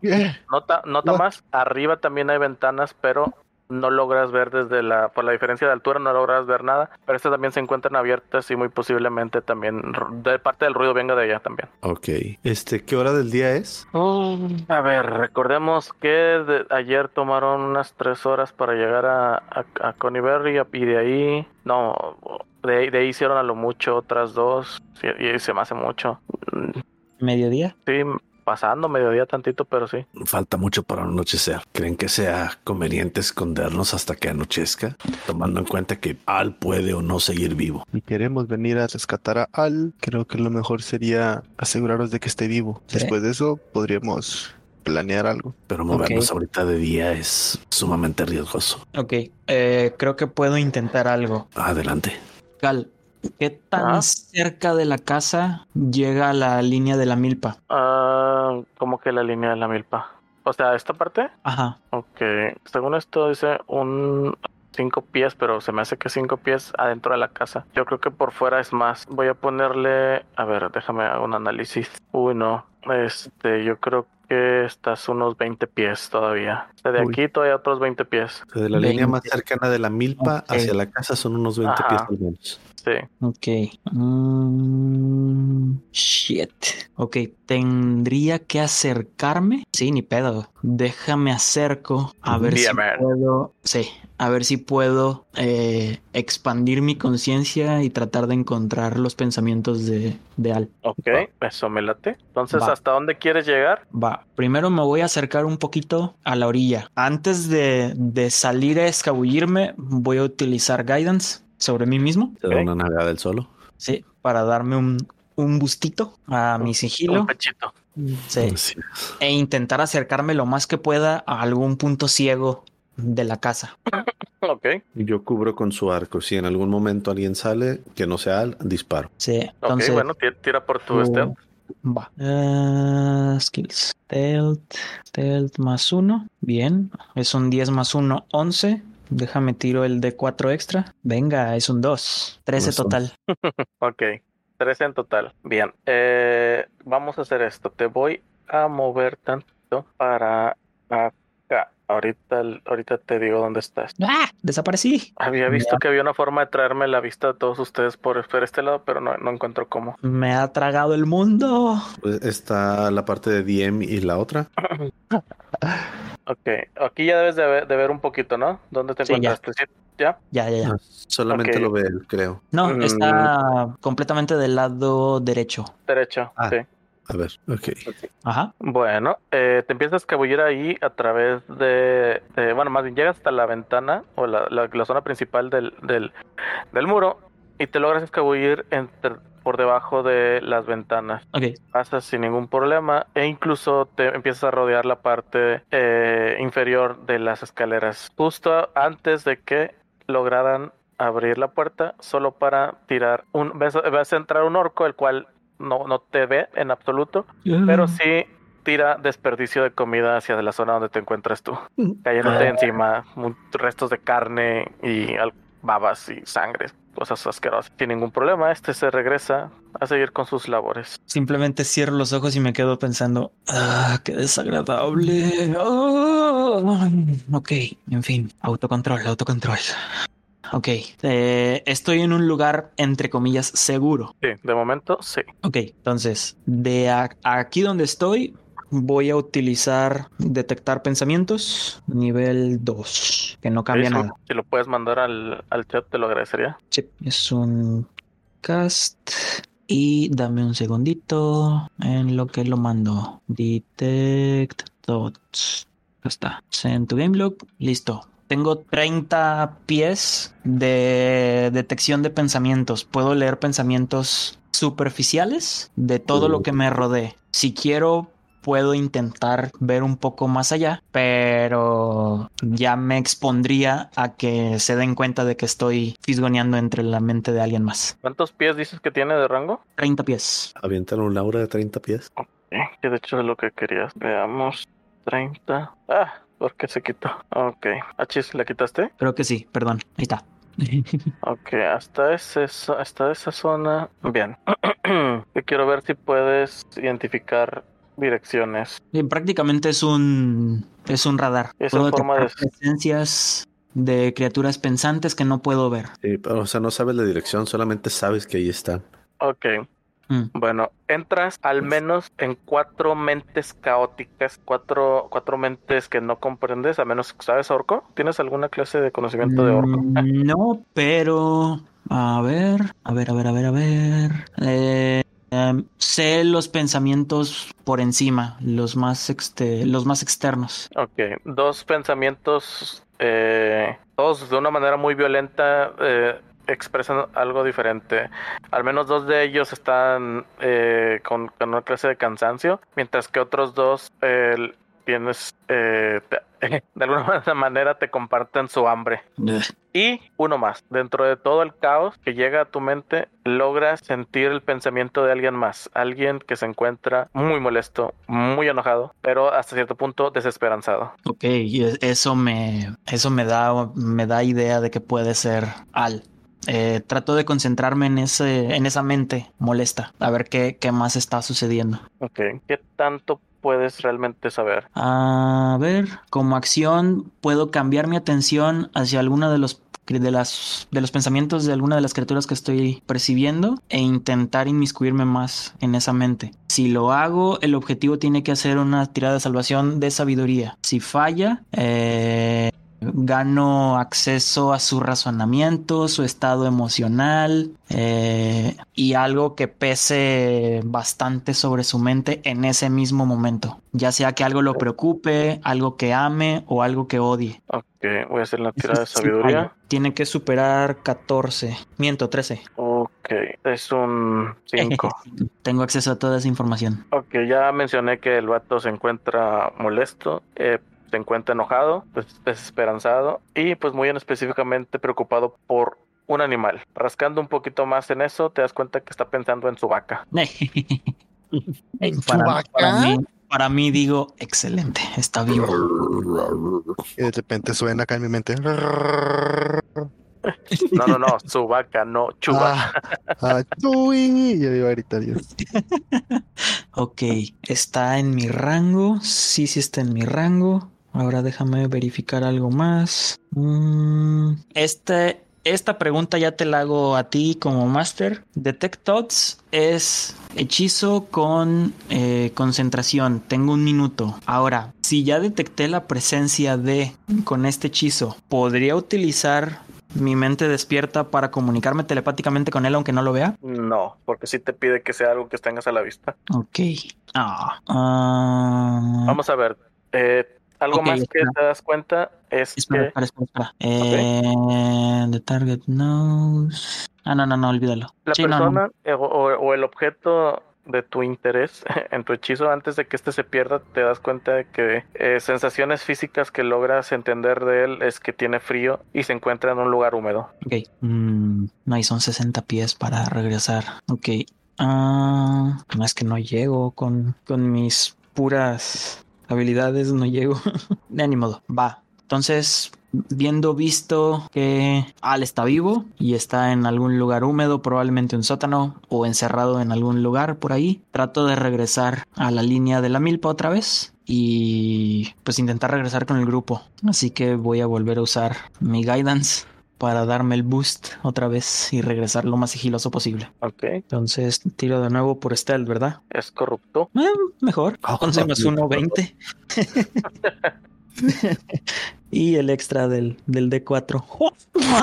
Nota, nota What? más, arriba también hay ventanas, pero no logras ver desde la, por la diferencia de altura no logras ver nada, pero estas también se encuentran abiertas y muy posiblemente también de parte del ruido venga de allá también. Ok. Este, ¿qué hora del día es? A ver, recordemos que de- ayer tomaron unas tres horas para llegar a, a, a Conyberry y de ahí, no, de, ahí- de ahí hicieron a lo mucho otras dos sí, y se me hace mucho. Mm, Mediodía. Sí, pasando mediodía tantito, pero sí. Falta mucho para anochecer. ¿Creen que sea conveniente escondernos hasta que anochezca? Tomando en cuenta que Al puede o no seguir vivo. Si queremos venir a rescatar a Al, creo que lo mejor sería asegurarnos de que esté vivo. Sí. Después de eso, podríamos planear algo. Pero movernos ahorita de día es sumamente riesgoso. Ok, eh, creo que puedo intentar algo. Adelante. Cal, ¿qué tan Ah. cerca de la casa llega la línea de la milpa? Ah, como que la línea de la milpa. O sea, esta parte. Ajá. Ok, según esto dice un cinco pies, pero se me hace que cinco pies adentro de la casa. Yo creo que por fuera es más. Voy a ponerle, a ver, déjame hacer un análisis. Uy, no. Este, yo creo que estás unos 20 pies todavía. O sea, de Uy. aquí todavía otros 20 pies. De la línea 20. más cercana de la milpa hacia la casa son unos 20 Ajá. pies al menos. Sí. Ok. Mm, shit. Ok, tendría que acercarme. Sí, ni pedo. Déjame acerco a ver si man. puedo. Sí, a ver si puedo eh, expandir mi conciencia y tratar de encontrar los pensamientos de, de Al. Ok, eso me late. Entonces, Va. ¿hasta dónde quieres llegar? Va, primero me voy a acercar un poquito a la orilla. Antes de, de salir a escabullirme, voy a utilizar guidance sobre mí mismo. Te da Ok. una navegada del solo. Sí, para darme un, un bustito a mi sigilo. Un pechito. Sí. Es. E intentar acercarme lo más que pueda a algún punto ciego de la casa. Ok, Yo cubro con su arco. Si en algún momento alguien sale, que no sea Al, disparo. Sí, ok, entonces. bueno, ti- tira por tu uh, stealth. Va. Eh, skills. Stealth. Stealth más uno. Bien. Es un 10 más uno, 11. Déjame tiro el de 4 extra. Venga, es un 2. 13 Razón. total. Ok, 13 en total. Bien, eh, vamos a hacer esto. Te voy a mover tanto para acá. Ahorita, ahorita te digo dónde estás. ¡Ah! Desaparecí. Había visto que había una forma de traerme la vista de todos ustedes por, por este lado, pero no, no encuentro cómo. Me ha tragado el mundo. Pues está la parte de DM y la otra. Ok, aquí ya debes de ver, de ver un poquito, ¿no? ¿Dónde te Sí, ya. ¿Ya? Ya, ya, ya. Ah, solamente lo ve él, creo. No, Mm. está completamente del lado derecho. Derecho, Ah. sí. A ver, ok. Ajá. Bueno, eh, te empiezas a escabullir ahí a través de, de- bueno, más bien llegas hasta la ventana o la, la- la zona principal del, del, del muro y te logras escabullir entre- por debajo de las ventanas. Ok. Pasas sin ningún problema e incluso te empiezas a rodear la parte eh, inferior de las escaleras justo antes de que lograran abrir la puerta solo para tirar un ves, ves entrar un orco el cual no, no te ve en absoluto pero sí tira desperdicio de comida hacia la zona donde te encuentras tú, cayéndote Ah. encima restos de carne y babas y sangre, cosas asquerosas. Sin ningún problema, este se regresa a seguir con sus labores. Simplemente cierro los ojos y me quedo pensando, ah, qué desagradable. Ah, ok, en fin, autocontrol, autocontrol. Ok, eh, estoy en un lugar entre comillas seguro. Sí, de momento sí. Ok, entonces, de aquí donde estoy, voy a utilizar detectar pensamientos nivel 2, que no cambia Sí, nada. Si lo puedes mandar al, al chat te lo agradecería. Sí, es un cast. Y dame un segundito en lo que lo mando. Detect thoughts. Ya está. Send to game log. Listo. Tengo 30 pies de detección de pensamientos. Puedo leer pensamientos superficiales de todo lo que me rodee. Si quiero, puedo intentar ver un poco más allá, pero ya me expondría a que se den cuenta de que estoy fisgoneando entre la mente de alguien más. ¿Cuántos pies dices que tiene de rango? 30 pies. Avientan un aura de 30 pies. Eh, que de hecho es lo que querías. Veamos. 30. Ah, ¿por qué se quitó? Ok. Achis, ¿la quitaste? Creo que sí, perdón. Ahí está. Ok, hasta, ese, hasta esa zona. Bien. Yo quiero ver si puedes identificar direcciones. Y prácticamente es un es un radar. Es puedo forma de- presencias de criaturas pensantes que no puedo ver. Sí, pero, o sea, no sabes la dirección, solamente sabes que ahí están. Ok. Mm. Bueno, entras al menos en cuatro mentes caóticas, cuatro, cuatro mentes que no comprendes, a menos que sabes orco. ¿Tienes alguna clase de conocimiento de orco? Mm, No, pero a ver, a ver, a ver, a ver, a ver. Eh, em, sé los pensamientos por encima, los más exte- los más externos. Ok, dos pensamientos, eh, todos de una manera muy violenta, eh, expresan algo diferente. Al menos dos de ellos están eh, con, con una clase de cansancio, mientras que otros dos eh, tienes, eh, te- de alguna manera te comparten su hambre. Ugh. Y uno más, dentro de todo el caos que llega a tu mente, logras sentir el pensamiento de alguien más, alguien que se encuentra muy molesto, muy enojado, pero hasta cierto punto desesperanzado. Ok, eso me, eso me da, me da idea de que puede ser Al. Eh, trato de concentrarme en ese, en esa mente molesta, a ver qué, qué más está sucediendo. Ok, ¿qué tanto puedes realmente saber? A ver, como acción puedo cambiar mi atención hacia alguna de los de las de los pensamientos de alguna de las criaturas que estoy percibiendo e intentar inmiscuirme más en esa mente. Si lo hago, el objetivo tiene que hacer una tirada de salvación de sabiduría. Si falla, eh, gano acceso a su razonamiento, su estado emocional eh, y algo que pese bastante sobre su mente en ese mismo momento. Ya sea que algo lo preocupe, algo que ame o algo que odie. Ok, voy a hacer la tirada de sabiduría. Tiene que superar 14. Miento, 13. Ok, es un 5. Tengo acceso a toda esa información. Ok, ya mencioné que el vato se encuentra molesto, eh, se encuentra enojado, des- desesperanzado y pues muy en específicamente preocupado por un animal. Rascando un poquito más en eso, te das cuenta que está pensando en su vaca. para, vaca? para mí, para mí digo, excelente, está vivo. Y de repente suena acá en mi mente. No, no, no, su vaca, no, chuba. Ah, ah, yo iba a gritar yo. Ok, está en mi rango. Sí, sí está en mi rango. Ahora déjame verificar algo más. Mm, este, esta pregunta ya te la hago a ti como master. Detect Thoughts es hechizo con eh, concentración. Tengo un minuto. Ahora, si ya detecté la presencia de con este hechizo, ¿podría utilizar mi mente despierta para comunicarme telepáticamente con él aunque no lo vea? No, porque sí te pide que sea algo que tengas a la vista. Ok. Ah, ah. Vamos a ver. eh, algo Ok, más que te das cuenta es Espera, que espera, espera, espera. Eh, the target knows. Ah, no, no, no, olvídalo. la Sí, no, no. persona eh, o el objeto de tu interés en tu hechizo antes de que este se pierda te das cuenta de que eh, sensaciones físicas que logras entender de él es que tiene frío y se encuentra en un lugar húmedo. Ok. Mm, no, y son 60 pies para regresar. Ok. Ah, no es que no llego con, con mis puras habilidades, no llego. De ni modo. Va. Entonces, viendo visto que Al está vivo y está en algún lugar húmedo, probablemente un sótano o encerrado en algún lugar por ahí, trato de regresar a la línea de la milpa otra vez y pues intentar regresar con el grupo. Así que voy a volver a usar mi guidance para darme el boost otra vez y regresar lo más sigiloso posible. Ok, Entonces tiro de nuevo por stealth, ¿verdad? es corrupto. Eh, mejor. Ah, 11 más 1, 20. y el extra del, del D4. ¡Oh!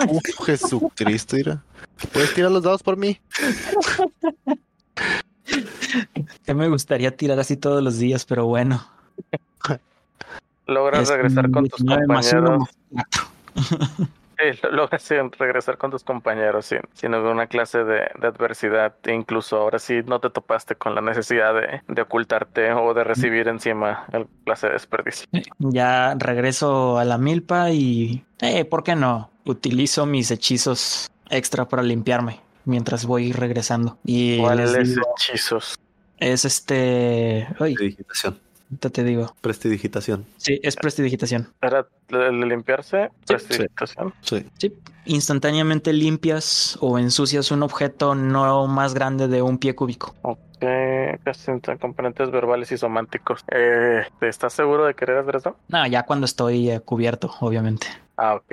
Uf, Jesucristo, mira. ¿Puedes tirar los dados por mí? Que me gustaría tirar así todos los días, pero bueno. Logras Es regresar con tus 19 más uno compañeros. más. Sí, logras sí, regresar con tus compañeros sin, sin alguna clase de, de adversidad. E incluso ahora sí no te topaste con la necesidad de, de ocultarte o de recibir encima el clase de desperdicio. Ya regreso a la milpa y, eh, ¿por qué no? Utilizo mis hechizos extra para limpiarme mientras voy regresando. Y les ¿Cuáles hechizos? es este, Prestidigitación. Ahorita te digo. Prestidigitación. Sí, es prestidigitación. ¿Era el de limpiarse? Sí, Prestidigitación. Sí. Sí, instantáneamente limpias o ensucias un objeto no más grande de un pie cúbico. Ok, casi entre componentes verbales y sománticos. Eh, ¿Estás seguro de querer hacer eso? No, ya cuando estoy eh, cubierto, obviamente. Ah, ok.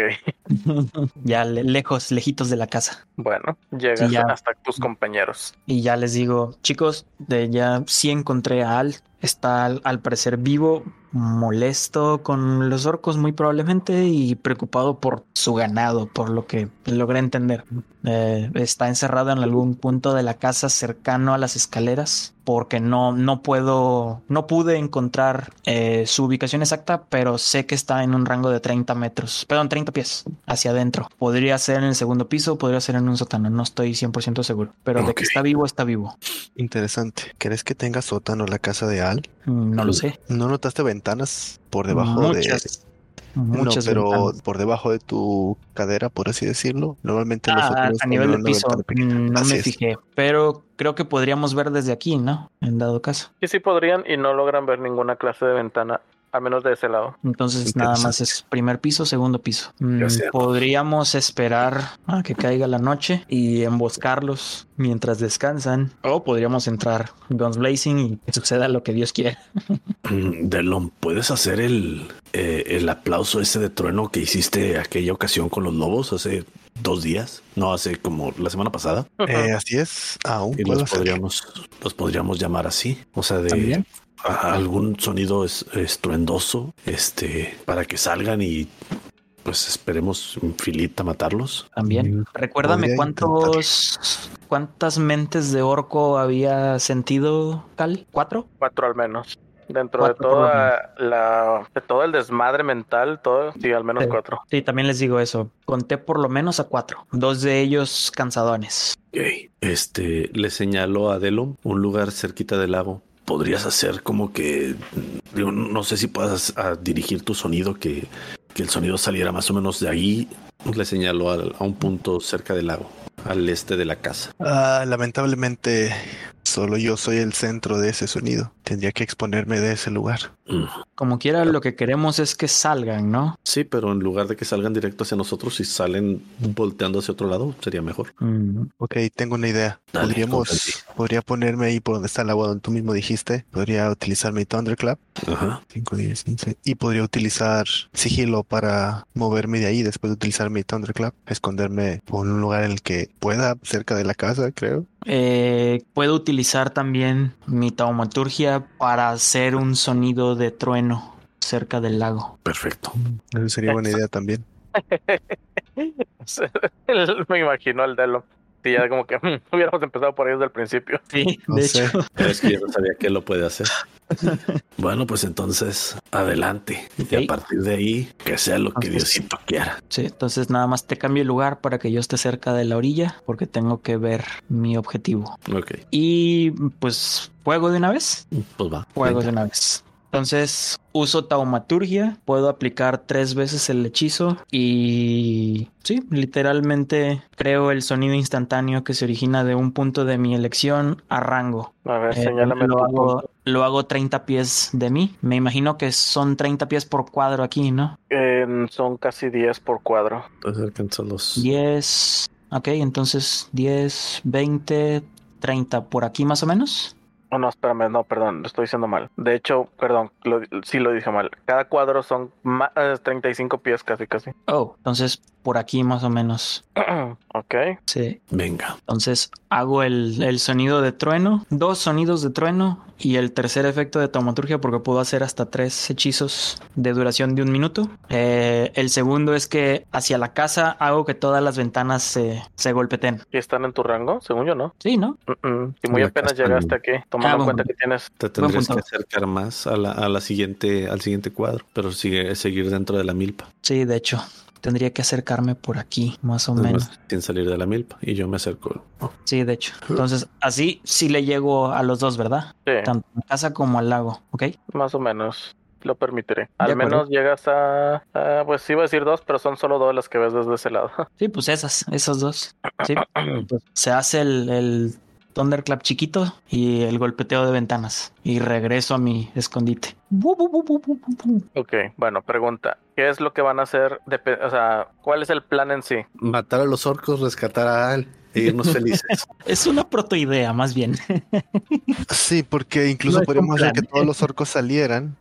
ya le- lejos, lejitos de la casa. Bueno, llegas Sí, ya. hasta tus compañeros. Y ya les digo, chicos, de ya sí encontré a Al. Está al, al parecer vivo, molesto con los orcos muy probablemente y preocupado por su ganado, por lo que logré entender. Eh, está encerrado en algún punto de la casa cercano a las escaleras porque no, no puedo, no pude encontrar eh, su ubicación exacta, pero sé que está en un rango de 30 metros, perdón, 30 pies hacia adentro. Podría ser en el segundo piso, podría ser en un sótano, no estoy 100% seguro, pero de Ok. que está vivo, está vivo. Interesante. ¿Crees que tenga sótano la casa de Al? Mm, No lo sé. ¿No notaste ventanas por debajo muchas, de... muchas no, pero ventanas. por debajo de tu cadera, por así decirlo. Normalmente los Ah, sótanos a nivel de piso, mm, no Así me es. fijé, pero creo que podríamos ver desde aquí, ¿no? En dado caso. Sí, sí podrían y no logran ver ninguna clase de ventana, al menos de ese lado. Entonces nada más es primer piso, segundo piso. Mm, podríamos esperar a que caiga la noche y emboscarlos mientras descansan. O podríamos entrar guns blazing y que suceda lo que Dios quiera. Mm, Delon, ¿puedes hacer el, eh, el aplauso ese de trueno que hiciste aquella ocasión con los lobos hace dos días? No, hace como la semana pasada. Eh, así es. Aún Y los podríamos, los podríamos llamar así. O sea, de También. algún sonido es, estruendoso, este, para que salgan y pues esperemos filita matarlos. También. Mm, Recuérdame cuántos cuántas mentes de orco había sentido, Cal. ¿Cuatro? Cuatro al menos. Dentro de toda la, de todo el desmadre mental, todo, sí, al menos Sí. cuatro. Sí, también les digo eso. Conté por lo menos a cuatro. Dos de ellos cansadones. Este, le señaló a Delon un lugar cerquita del lago. Podrías hacer como que, mm, digo, no sé si puedas a dirigir tu sonido, que, que el sonido saliera más o menos de ahí. Le señaló al- a un punto cerca del lago, al este de la casa. Ah, lamentablemente Solo yo soy el centro de ese sonido. Tendría que exponerme de ese lugar. Mm. Como quiera, lo que queremos es que salgan, ¿no? Sí, pero en lugar de que salgan directo hacia nosotros, si salen volteando hacia otro lado, sería mejor. Mm, Ok, tengo una idea. Dale, Podríamos, podría ponerme ahí por donde está el agua donde tú mismo dijiste. Podría utilizar mi Thunderclap. Ajá. 5, 10, 15. Y podría utilizar sigilo para moverme de ahí después de utilizar mi Thunderclap. Esconderme por un lugar en el que pueda, cerca de la casa, creo. Eh, puedo utilizar también mi taumaturgia para hacer un sonido de trueno cerca del lago. Perfecto. Eso sería buena idea también. Me imagino el Delo. Sí, ya como que mm, hubiéramos empezado por ahí desde el principio. Sí, No de sé. hecho. Pero es que yo no sabía que lo puede hacer. Bueno, pues entonces, adelante. Y a partir de ahí, que sea lo que Entonces- Diosito quiera. Sí, entonces nada más te cambio el lugar para que yo esté cerca de la orilla porque tengo que ver mi objetivo. Ok, Y pues juego de una vez. pues va. Juego Venga. de una vez. Entonces uso taumaturgia, puedo aplicar tres veces el hechizo y sí, literalmente creo el sonido instantáneo que se origina de un punto de mi elección a rango. A ver, Eh, señálame lo, hago, lo hago 30 pies de mí. Me imagino que son 30 pies por cuadro aquí, ¿no? Eh, son casi 10 por cuadro. Entonces alcanza los. 10. Ok, entonces 10, 20, 30 por aquí más o menos. Oh, no, espérame, no, perdón, lo estoy diciendo mal. De hecho, perdón, lo- sí lo dije mal. Cada cuadro son eh, 35 pies casi, casi. Oh, entonces por aquí más o menos. ok. Sí. Venga. Entonces hago el, el sonido de trueno, dos sonidos de trueno y el tercer efecto de taumaturgia porque puedo hacer hasta tres hechizos de duración de un minuto. Eh, el segundo es que hacia la casa hago que todas las ventanas se, se golpeten. ¿Y están en tu rango? Según yo, ¿no? Sí, ¿no? Si muy La apenas llegaste aquí, tomando Ah, en bueno. cuenta que tienes... Te tendrías que acercar más a la, a la siguiente, al siguiente cuadro, pero sigue seguir dentro de la milpa. Sí, de hecho. Tendría que acercarme por aquí, más o menos. sin salir de la milpa. Y yo me acerco. Sí, de hecho. Entonces, así sí le llego a los dos, ¿verdad? Sí, Tanto a la casa como al lago, ¿ok? más o menos. Lo permitiré. Al menos llegas a, a, Pues iba a decir dos, pero son solo dos las que ves desde ese lado. Sí, pues esas, esas dos. Sí. Pues se hace el, el Thunderclap chiquito y el golpeteo de ventanas. Y regreso a mi escondite. Ok, bueno, pregunta. ¿Qué es lo que van a hacer? O sea, ¿cuál es el plan en sí? Matar a los orcos, rescatar a Al e irnos felices. Es una protoidea, más bien. Sí, porque incluso No podríamos hacer que todos los orcos salieran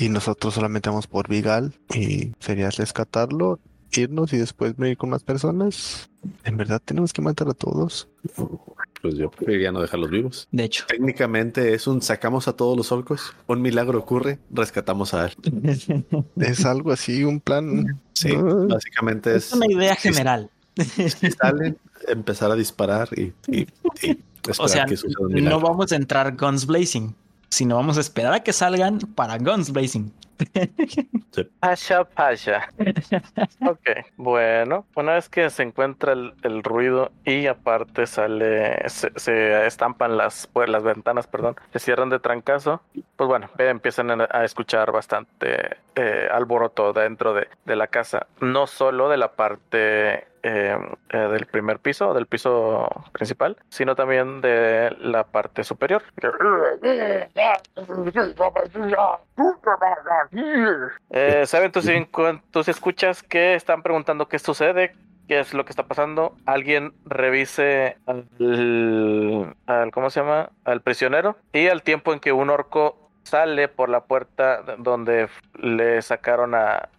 y nosotros solamente vamos por Vigal y sería rescatarlo, irnos y después venir con más personas. ¿En verdad tenemos que matar a todos? pues yo preferiría no dejarlos vivos. De hecho. Técnicamente es un sacamos a todos los orcos, un milagro ocurre, rescatamos a Al. Es algo así, un plan. Sí, Ah. básicamente es Es una idea general. si salen, empezar a disparar y, y- y esperar O sea, que suceda un no vamos a entrar guns blazing, sino vamos a esperar a que salgan para guns blazing. Pasha, pasha. Ok, bueno, una vez que se encuentra el, el ruido y aparte sale, se, se estampan las, pues, las ventanas, perdón, se cierran de trancazo, pues bueno, eh, empiezan a, a escuchar bastante eh, alboroto dentro de, de la casa, no solo de la parte eh, eh, del primer piso, del piso principal, sino también de la parte superior. Eh, Saben, tú, cu- tú escuchas que están preguntando qué sucede, qué es lo que está pasando. Alguien revise al, al- ¿cómo se llama? Al prisionero y al tiempo en que un orco sale por la puerta donde le sacaron a,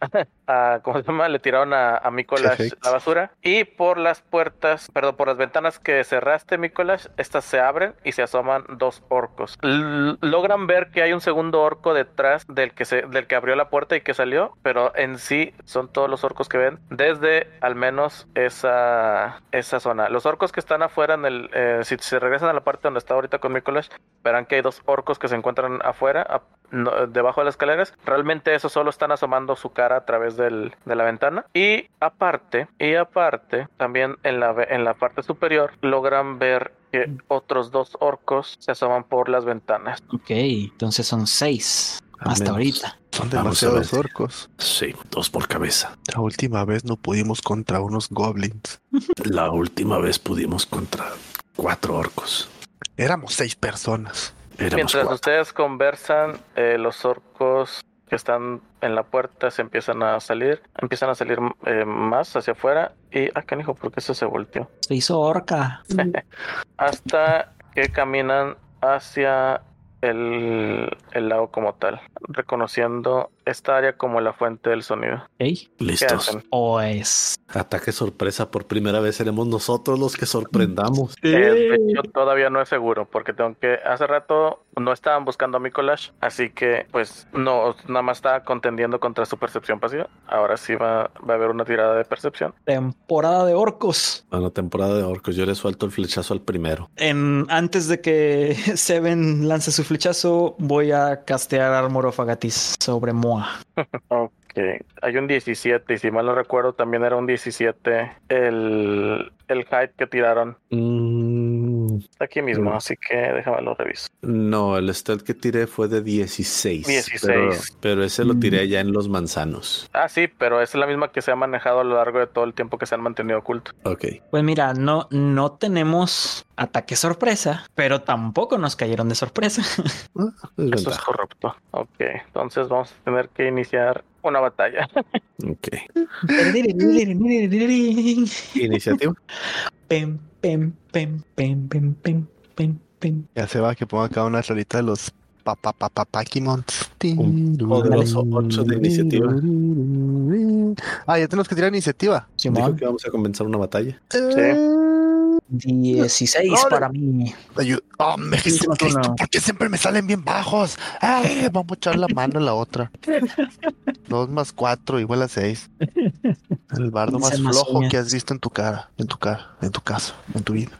a ¿cómo se llama? Le tiraron a, a Mikolas la basura y por las puertas, perdón, por las ventanas que cerraste, Mikolas, estas se abren y se asoman dos orcos. L- logran ver que hay un segundo orco detrás del que se, del que abrió la puerta y que salió, pero en sí son todos los orcos que ven desde al menos esa, esa zona. Los orcos que están afuera en el, eh, si se regresan a la parte donde está ahorita con Mikolas, verán que hay dos orcos que se encuentran afuera, no- debajo de las escaleras. Realmente esos solo están asomando su cara a través del- de la ventana. Y aparte, y aparte, también en la, en la parte superior logran ver que otros dos orcos se asoman por las ventanas. Ok, entonces son seis Al hasta menos. ahorita. Son demasiados orcos. Sí, dos por cabeza. La última vez no pudimos contra unos goblins. La última vez pudimos contra cuatro orcos. Éramos seis personas. Éramos Mientras cuatro. ustedes conversan, eh, los orcos que están en la puerta se empiezan a salir, empiezan a salir eh, más hacia afuera y, ah, canijo, ¿por qué eso se volteó? Se hizo orca. Hasta que caminan hacia el, el lago como tal, reconociendo esta área como la fuente del sonido. Ey, ¿Qué Listos. o es. Ataque sorpresa. Por primera vez seremos nosotros los que sorprendamos. Eh, de hecho, todavía no es seguro porque tengo que. Hace rato no estaban buscando a Mikolash, así que, pues, no, nada más estaba contendiendo contra su percepción pasiva. Ahora sí va, va a haber una tirada de percepción. Temporada de orcos. A la temporada de orcos. Yo le suelto el flechazo al primero. En, antes de que Seven lance su flechazo, voy a castear Armor of Agatis sobre Moa. Ok, hay un 17, y si mal no recuerdo, también era un 17 el, el height que tiraron. Mm, aquí mismo, así que déjame lo reviso. no, el stealth que tiré fue de 16. 16. Pero, pero ese lo tiré Mm. ya en los manzanos. Ah, sí, pero es la misma que se ha manejado a lo largo de todo el tiempo que se han mantenido ocultos. Ok. Pues mira, no, no tenemos ataque sorpresa, pero tampoco nos cayeron de sorpresa. Ah, es Eso es corrupto. Ok, entonces vamos a tener que iniciar una batalla. Ok. Iniciativa. Pem, pem, pem, pem, pem, pem, pem. Ya se va que ponga acá una rolita de los papapapapakimons. Un poderoso ocho de iniciativa. Ah, ya tenemos que tirar iniciativa. Dijo Simón, que vamos a comenzar una batalla. 16 No, para mí. Ayu- ¡Hombre, Sí, Jesucristo! no. ¿Por qué siempre me salen bien bajos? Ay, vamos a echar la mano en la otra. Dos más cuatro igual a seis. El bardo más flojo que has visto en tu cara, en tu cara, en tu caso, en tu vida.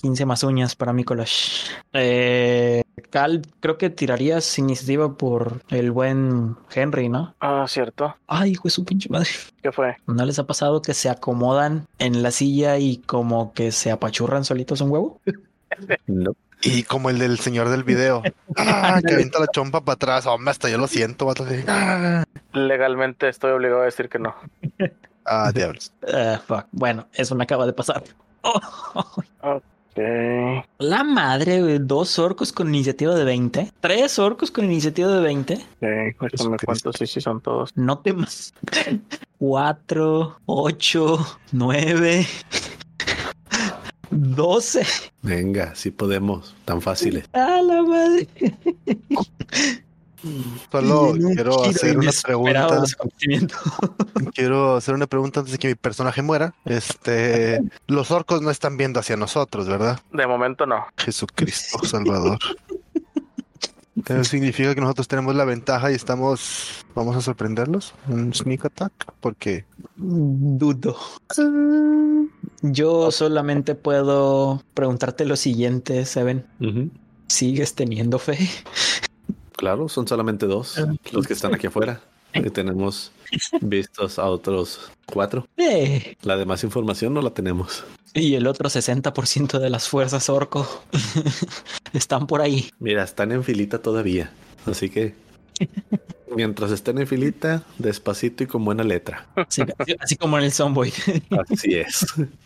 15 más uñas para Mikolash. Eh, Cal, creo que tirarías iniciativa por el buen Henry, ¿no? Ah, cierto. Ay, hijo de su pinche madre. ¿Qué fue? ¿No les ha pasado que se acomodan en la silla y como que se apachurran solitos un huevo? No. Y como el del señor del video. Ah, que avienta la chompa para atrás. Hombre, hasta yo lo siento. Ah, Legalmente estoy obligado a decir que no. Ah, diablos. Ah, fuck. Bueno, eso me acaba de pasar. Oh, Ok. La madre, güey. Dos orcos con iniciativa de 20. Tres orcos con iniciativa de 20. Ok, déjame Jesucristo. cuántos sí, sí son todos. No temas. Cuatro, ocho, nueve, doce. Venga, sí podemos. Tan fáciles. A la madre. Solo quiero hacer una pregunta. Quiero hacer una pregunta antes de que mi personaje muera. Este, los orcos no están viendo hacia nosotros, ¿verdad? De momento no. Jesucristo Salvador. Eso significa que nosotros tenemos la ventaja y estamos, vamos a sorprenderlos. Un sneak attack, porque Dudo. Yo solamente puedo preguntarte lo siguiente, Seven. ¿Sigues teniendo fe? Claro, son solamente dos los que están aquí afuera. Y tenemos vistos a otros cuatro. Eh. La demás información no la tenemos. Y el otro 60% de las fuerzas orco están por ahí. Mira, están en filita todavía. Así que mientras estén en filita, despacito y con buena letra. Así, así como en el Zomboid. Así es.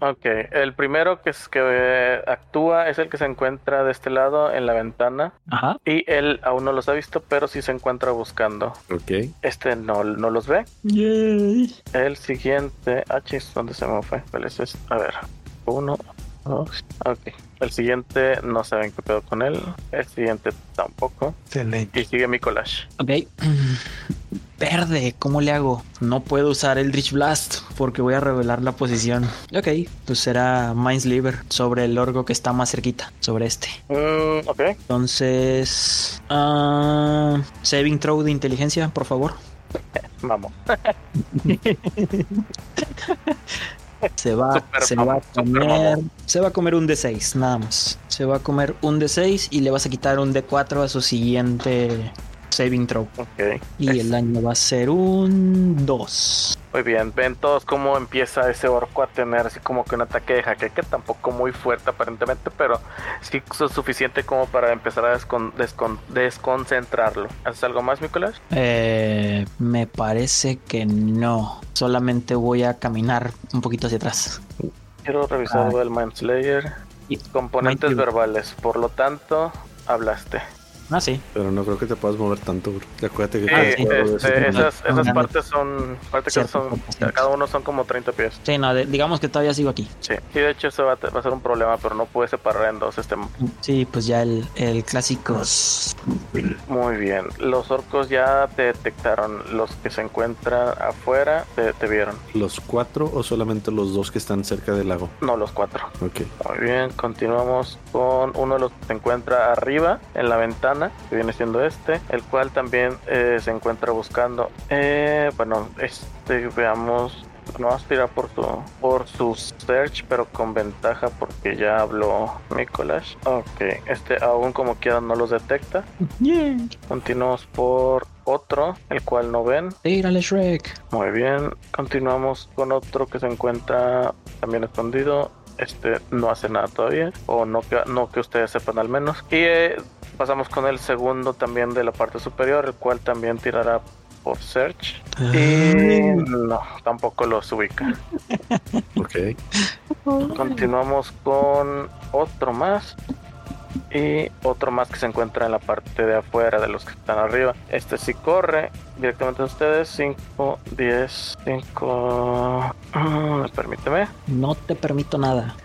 Ok, el primero que, es, que actúa es el que se encuentra de este lado en la ventana. Ajá. Y él aún no los ha visto, pero sí se encuentra buscando. Ok. Este no, no los ve. Yay. El siguiente. Ah, chis, ¿dónde se me fue? ¿Cuál es este? A ver. Uno, dos. Ok. El siguiente no saben qué pedo con él. El siguiente tampoco. excelente. Y sigue mi collage. Ok. Verde, ¿cómo le hago? No puedo usar el Rich Blast porque voy a revelar la posición. Ok, pues será Mindsliver sobre el orgo que está más cerquita, sobre este. Mm, ok. Entonces, ah, saving throw de inteligencia, por favor. Vamos. Se va, se va a comer, se va a comer un D6, nada más. Se va a comer un D6 y le vas a quitar un D4 a su siguiente saving throw. Ok. Y Es- el daño va a ser un 2. Muy bien, ven todos cómo empieza ese orco a tener así como que un ataque de jaqueque, tampoco muy fuerte aparentemente, pero sí su- suficiente como para empezar a descon- descon- desconcentrarlo. ¿Haces algo más, Nicolás? Eh, me parece que no. Solamente voy a caminar un poquito hacia atrás. Quiero revisar Ah. del Mindslayer. Y- componentes verbales. Por lo tanto, hablaste. Ah, sí. Pero no creo que te puedas mover tanto, bro. Acuérdate que Sí, cada juego de este, esas, esas no. partes son, partes que Cierto, son, composiciones. cada uno son como 30 pies. Sí, no, de- digamos que todavía sigo aquí. Sí, y de hecho eso va a, te- va a ser un problema, pero no puedes separar en dos este. Sí, pues ya el, el clásico. Muy bien, los orcos ya te detectaron, los que se encuentran afuera te, te vieron, ¿Los cuatro o solamente los dos que están cerca del lago? no los cuatro. Ok. Muy bien, continuamos con uno de los que se encuentra arriba en la ventana, que viene siendo este, el cual también eh, se encuentra buscando. Eh, bueno, este, veamos. No vas a tirar por tu, por su search, pero con ventaja porque ya habló Nicolás. Ok, este aún como quiera no los detecta. Yeah. Continuamos por otro, el cual no ven. Tírale, Shrek. Muy bien, continuamos con otro que se encuentra también escondido. Este no hace nada todavía, o no que, no que ustedes sepan al menos. Y eh, pasamos con el segundo también de la parte superior, el cual también tirará por search. Y no, tampoco los ubica. Ok. Continuamos con otro más. Y otro más que se encuentra en la parte de afuera de los que están arriba. Este sí corre directamente a ustedes. 5, 10, 5. Permíteme. No te permito nada.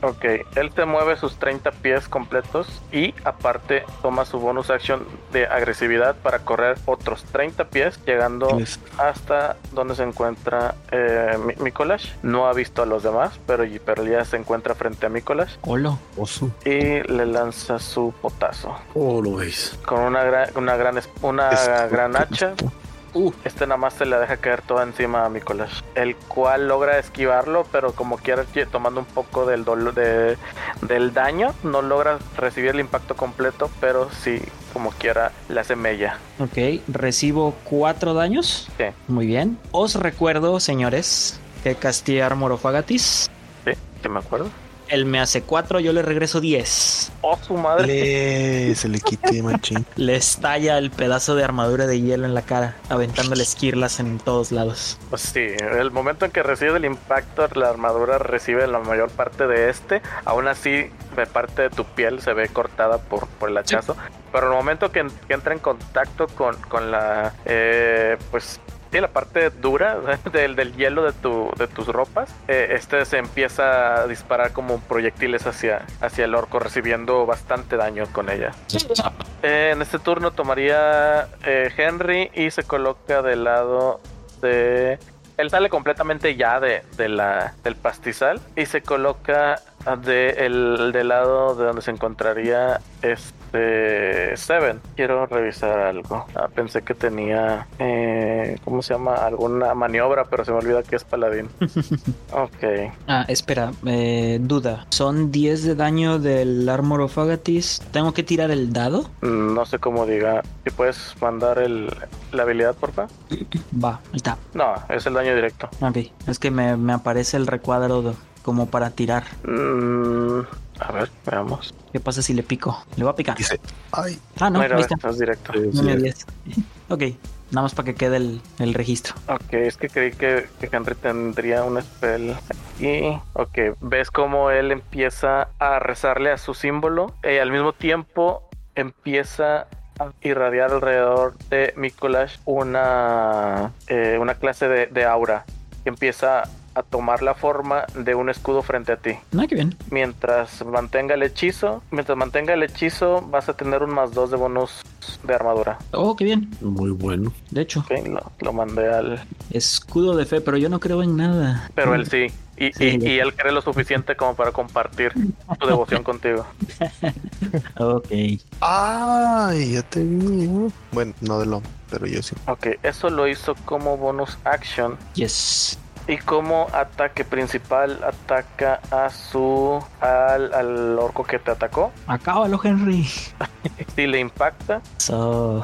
Ok, él te mueve sus 30 pies completos y aparte toma su bonus action de agresividad para correr otros 30 pies, llegando hasta donde se encuentra eh. No ha visto a los demás, pero, pero ya se encuentra frente a Mikolash Olo. Oso. y le lanza su potazo Oh, lo veis. con una gran, una gran, una. Gran hacha. Uh, Este nada más se le deja caer toda encima a Mikolash, el cual logra esquivarlo, pero como quiera que- tomando un poco del dolor de, del daño, no logra recibir el impacto completo, pero sí como quiera le hace mella. ok, recibo cuatro daños. Sí. Muy bien. Os recuerdo, señores, que casté Armor of Agatis. Sí, sí me acuerdo. Él me hace cuatro, yo le regreso 10. Oh, su madre. Le- se le quite, machín. Le estalla el pedazo de armadura de hielo en la cara, aventándole esquirlas en todos lados. Pues sí, el momento en que recibe el impacto, la armadura recibe la mayor parte de este. Aún así, de parte de tu piel se ve cortada por, por el hachazo. Pero el momento que, que entra en contacto con, con la, eh, pues, sí, la parte dura del, del hielo de, tu, de tus ropas, eh, este se empieza a disparar como proyectiles hacia, hacia el orco, recibiendo bastante daño con ella. Eh, en este turno tomaría eh, Henry y se coloca del lado de... Él sale completamente ya de, de la, del pastizal y se coloca de el, del lado de donde se encontraría este Seven. Quiero revisar algo. Ah, pensé que tenía, eh, ¿cómo se llama? Alguna maniobra, pero se me olvida que es paladín. ok. Ah, espera, eh, duda. Son 10 de daño del Armor of Agatis. ¿Tengo que tirar el dado? Mm, No sé cómo diga. Si puedes mandar el, la habilidad, porfa. Va, ahí está. No, es el daño directo. Ok, es que me, me aparece el recuadro de- como para tirar. Mm, a ver, veamos. ¿Qué pasa si le pico? Le voy a picar. Dice, ay, Ah, no, Mira, ahí está. es directo. Sí, No me sí. 10. Ok, nada más para que quede el, el registro. Ok, es que creí que, que Henry tendría un spell aquí. Ok, ves cómo él empieza a rezarle a su símbolo y al mismo tiempo empieza a irradiar alrededor de Mikolash una, eh, una clase de, de aura que empieza a tomar la forma de un escudo frente a ti. Ah, qué bien. Mientras mantenga el hechizo, mientras mantenga el hechizo, vas a tener un más dos de bonus de armadura. Oh, qué bien. Muy bueno. De hecho, lo, lo mandé al. escudo de fe, pero yo no creo en nada. Pero él sí. Y, Sí. y- y él cree lo suficiente como para compartir su devoción contigo. Ok. ay, ya te vi. Bueno, no de lo, pero yo sí. Ok, eso lo hizo como bonus action. Yes. Y como ataque principal, ataca a su. al, al orco que te atacó. Acábalo, Henry. Si le impacta. So,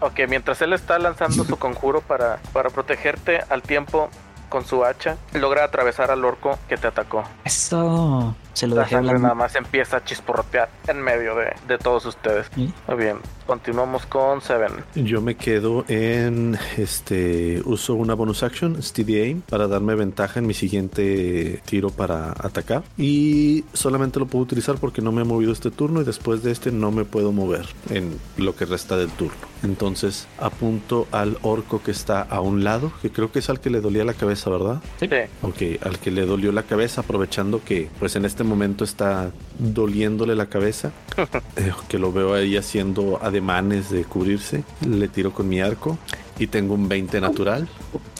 Ok, mientras él está lanzando su conjuro para, para protegerte al tiempo con su hacha, logra atravesar al orco que te atacó. eso. Se lo La dejé sangre nada más empieza a chisporrotear en medio de, de todos ustedes. Sí. Muy bien, continuamos con Seven. Yo me quedo en este uso una bonus action, Steady Aim, para darme ventaja en mi siguiente tiro para atacar. Y solamente lo puedo utilizar porque no me he movido este turno y después de este no me puedo mover en lo que resta del turno. Entonces apunto al orco que está a un lado, que creo que es al que le dolía la cabeza, ¿verdad? Sí. Ok, al que le dolió la cabeza, aprovechando que pues en este momento está doliéndole la cabeza, eh, que lo veo ahí haciendo ademanes de cubrirse, le tiro con mi arco y tengo un 20 natural,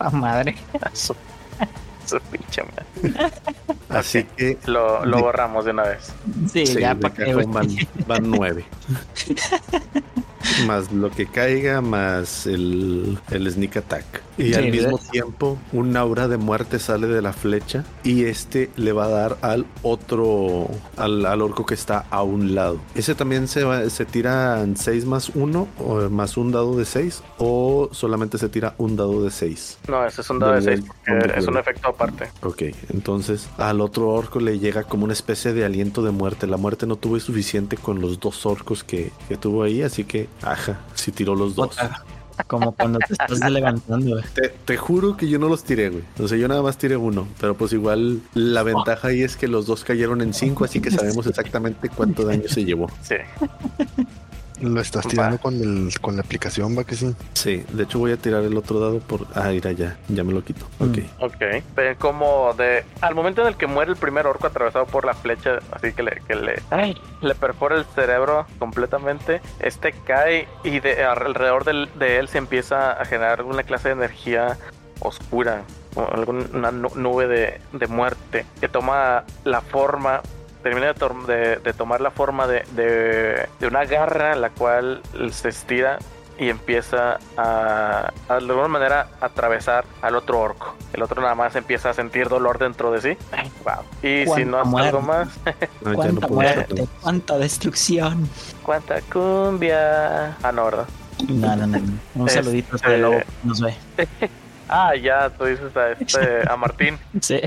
¡Ah, madre! Así que Lo, lo De- borramos de una vez. Sí, sí, ya para güey. van, van 9. más lo que caiga, más el, el sneak attack. Y Sí, al mismo ¿verdad? tiempo, un aura de muerte sale de la flecha y este le va a dar al otro, al, al orco que está a un lado. Ese también se, va- se tira 6 más 1 o más un dado de 6 o solamente se tira un dado de 6. No, ese es un dado de Del- 6 porque es un efecto aparte. Ok, entonces al otro orco le llega como una especie de aliento de muerte. La muerte no tuvo suficiente con los dos orcos que, que tuvo ahí, así que, ajá, sí tiró los dos. Como cuando te estás levantando, güey. Te, te juro que yo no los tiré, güey. O sea, yo nada más tiré uno. Pero pues igual la ventaja ahí es que los dos cayeron en 5, así que sabemos exactamente cuánto daño se llevó. Sí. Lo estás Va. tirando con el con la aplicación, va que sí. Sí, de hecho voy a tirar el otro dado por... Ah, mira, ya, ya me lo quito. Ok. Ok. Ven como de. Al momento en el que muere el primer orco atravesado por la flecha, así que le, que le, ay, le perfora el cerebro completamente, este cae y de, alrededor del- de él se empieza a generar alguna clase de energía oscura, o alguna nu- nube de, de muerte que toma la forma. Termina de, tor- de- de tomar la forma de, de- de una garra, la cual se estira y empieza a, a, de alguna manera atravesar al otro orco. El otro nada más empieza a sentir dolor dentro de sí. Wow. Y si no hace Cuánta algo más, No, ya no Cuánta muerte, hacerlo. cuánta destrucción. cuánta cumbia. Ah, no, ¿verdad? No, no, no. no. Un Este- saludito a Lobo. Nos ve. Ah, ya, tú dices a, este, a Martín. Sí.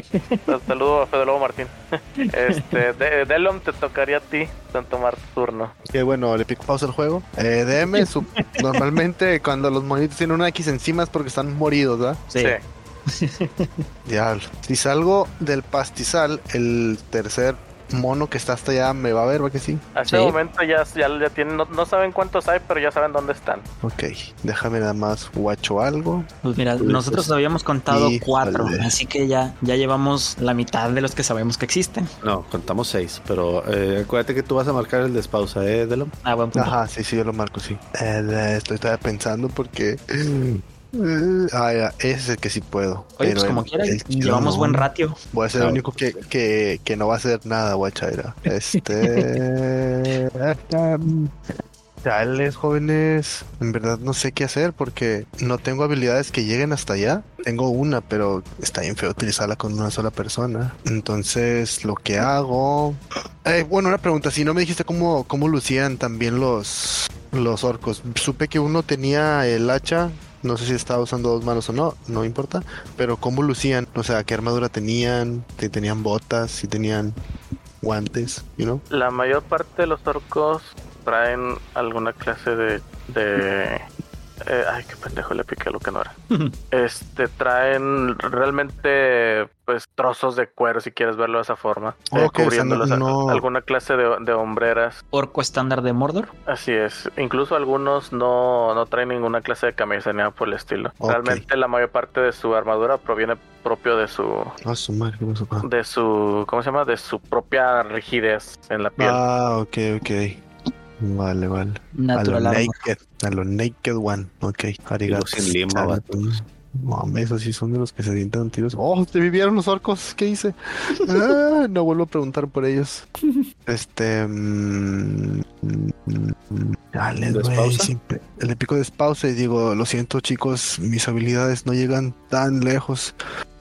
Saludo a Fede Lobo Martín. Este, de, Delon, te tocaría a ti tomar tu turno. Que bueno, le pico pausa al juego. Eh, DM, su- normalmente cuando los monitos tienen una X encima es porque están moridos, ¿verdad? Sí. Ya, si salgo del pastizal, el tercer mono que está hasta allá me va a ver, ¿va que sí? A este Sí. momento ya, ya, ya tienen, no, no saben cuántos hay, pero ya saben dónde están. Ok, déjame nada más guacho algo. Pues mira, Pues, nosotros habíamos contado cuatro, así que ya, ya llevamos la mitad de los que sabemos que existen. No, contamos 6, pero eh, acuérdate que tú vas a marcar el despausa, ¿eh, Delon? Ah, buen punto. Ajá, sí, sí, yo lo marco, sí. Eh, estoy todavía pensando porque... eh, ah, ya, ese es el que sí puedo. Oye, pero pues como quieras, llevamos buen ratio. Voy a ser Claro. el único que, que, que no va a hacer nada, guachaira. Este. Chales, jóvenes. En verdad no sé qué hacer porque no tengo habilidades que lleguen hasta allá. Tengo una, pero está bien feo utilizarla con una sola persona. Entonces, lo que hago. Eh, bueno, una pregunta. Si no me dijiste cómo, cómo lucían también los, los orcos. Supe que uno tenía el hacha. No sé si estaba usando dos manos o no, no importa. Pero cómo lucían, o sea, qué armadura tenían, si tenían botas, si tenían guantes, you know. La mayor parte de los orcos traen alguna clase de. de eh, ay, qué pendejo le piqué lo que no era. Este, traen realmente, pues, trozos de cuero, si quieres verlo de esa forma. eh, Ok, o sea, cubriéndolos, no- alguna clase de, de hombreras. Orco estándar de Mordor. Así es. Incluso algunos no, no traen ninguna clase de camisa ni nada por el estilo. Realmente la mayor parte de su armadura proviene propio de su Ah, su madre, de su ¿cómo se llama? de su propia rigidez en la piel. Ah, ok, ok. Vale, vale. A lo Natural armor. naked, a lo naked one. Ok, arigato. sin lima, vato. Mames, esos sí son de los que se dientan tiros. Oh, te vivieron los orcos. ¿Qué hice? Ah, no vuelvo a preguntar por ellos. Este. mm, mm, Dale, güey, siempre- Le pico despausa y digo: Lo siento, chicos, mis habilidades no llegan tan lejos.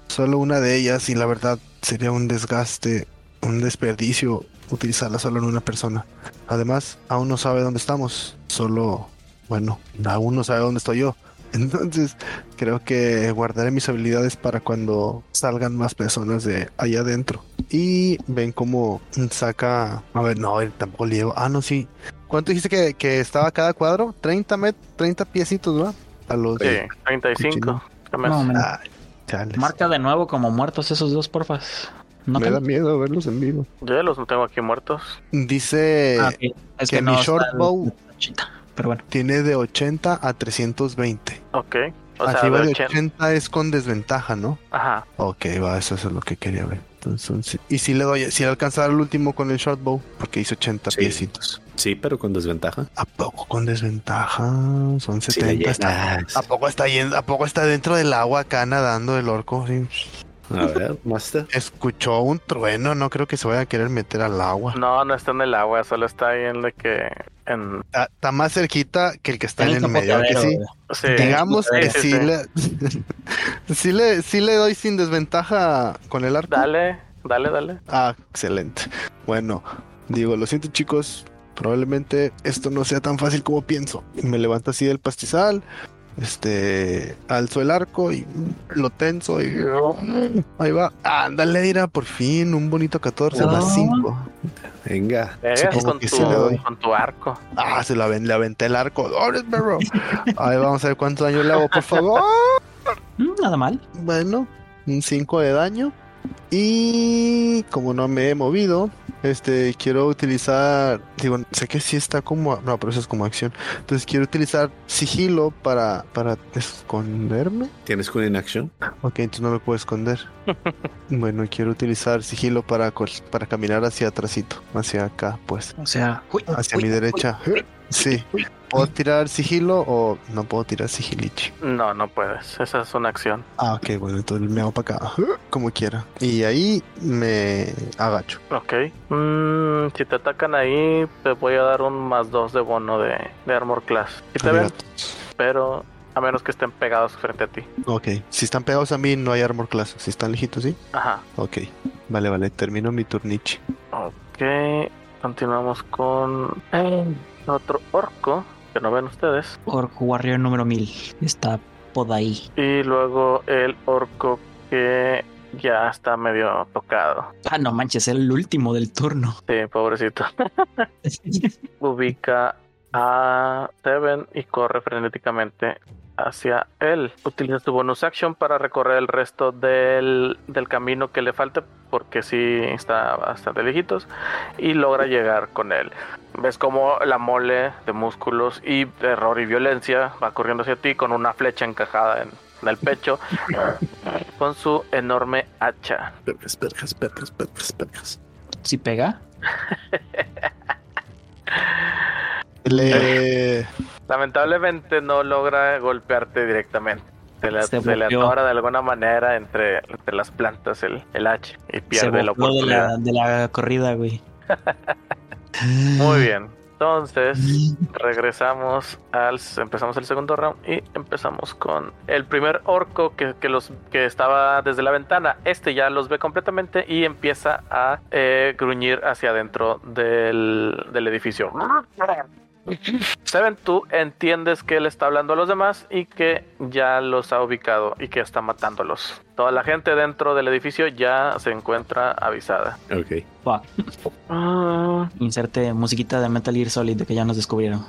Solo una de ellas, y la verdad sería un desgaste, un desperdicio utilizarla solo en una persona. Además, aún no sabe dónde estamos. Solo, bueno, aún no sabe dónde estoy yo. Entonces, creo que guardaré mis habilidades para cuando salgan más personas de allá adentro. y ven cómo saca. A ver, no, tampoco le llevo. Ah, no, sí. ¿Cuánto dijiste que, que estaba cada cuadro? 30 met 30 piecitos, ¿va? A los. Sí, 35. No, chales. Marca de nuevo como muertos esos dos, porfas. No Me te- da miedo verlos en vivo. Yo ya los tengo aquí muertos. Dice Ah. Es que que, mi no short está el- bow- chita. Pero bueno, tiene de 80 a 320. Ok. O sea, Arriba de de 80. 80 es con desventaja, ¿no? Ajá. Ok, va, eso es lo que quería ver. Entonces, sí. y si le doy, si le alcanzar el último con el short bow, porque hizo 80 Sí. piecitos. Sí, pero con desventaja. ¿A poco con desventaja? Son Sí, 70. le está-. ¿A poco está yendo, ¿A poco está dentro del agua acá nadando el orco? Sí. A ver, Master. Escuchó un trueno, no creo que se vaya a querer meter al agua. No, no está en el agua, solo está ahí en de que. En... Está, está más cerquita que el que está en el el medio. Digamos que Sí, sí, sí. le, sí le sí le doy sin desventaja con el arco. Dale, dale, dale. Ah, excelente. Bueno, digo, lo siento chicos, probablemente esto no sea tan fácil como pienso. Me levanto así del pastizal, este, alzo el arco y lo tenso y ahí va. Ándale, irá por fin un bonito 14 más Ah. 5. Pegas Venga. Supongo con que tu, sí le doy. con tu arco. Ah, se la ven, le aventé el arco. Ahí vamos a ver cuánto daño le hago, por favor. Mm, Nada mal. Bueno, un 5 de daño. Y como no me he movido, este quiero utilizar, digo, sé que sí está como, no, pero eso es como acción. Entonces quiero utilizar sigilo para para esconderme. ¿Tienes con inaction? Ok, entonces no me puedo esconder. bueno, quiero utilizar sigilo para para caminar hacia atrásito, hacia acá, pues, O sea, uy, hacia uy, mi uy, derecha. uy, Sí. ¿Puedo tirar sigilo o no puedo tirar sigilichi? No, no puedes. Esa es una acción. Ah, ok, bueno, entonces me hago para acá, como quiera. Y ahí me agacho. Ok. Mm, si te atacan ahí, te voy a dar un más dos de bono de, de Armor Class. Si te ven, pero a menos que estén pegados frente a ti. Ok, si están pegados a mí no hay armor class. Si están lejitos, sí. Ajá. Ok, vale, vale, termino mi turnichi. Ok. Continuamos con el otro orco que no ven ustedes. Orc Warrior número 1000. Está por ahí. Y luego el orco que ya está medio tocado. Ah, no manches, el último del turno. Sí, pobrecito. Ubica a Seven y corre frenéticamente hacia él. Utiliza su bonus action para recorrer el resto del, del camino que le falta, porque sí está bastante lejitos, y logra llegar con él. Ves como la mole de músculos y terror y violencia va corriendo hacia ti con una flecha encajada en, en el pecho, con su enorme hacha. Percas, percas, percas, percas, percas. Si pega, Le... Lamentablemente no logra golpearte directamente. Se le, Se se le bloqueó. atora de alguna manera entre, entre las plantas el, el hacha y se pierde la voló de oportunidad. la, de la corrida, güey. Muy bien. Entonces, regresamos al. Empezamos el segundo round y empezamos con el primer orco que, que los, que estaba desde la ventana. Este ya los ve completamente y empieza a eh, gruñir hacia adentro del, del edificio. Seven, tú entiendes que él está hablando a los demás y que ya los ha ubicado y que está matándolos. Toda la gente dentro del edificio ya se encuentra avisada. Ok. Ah, Inserte musiquita de Metal Gear Solid de que ya nos descubrieron.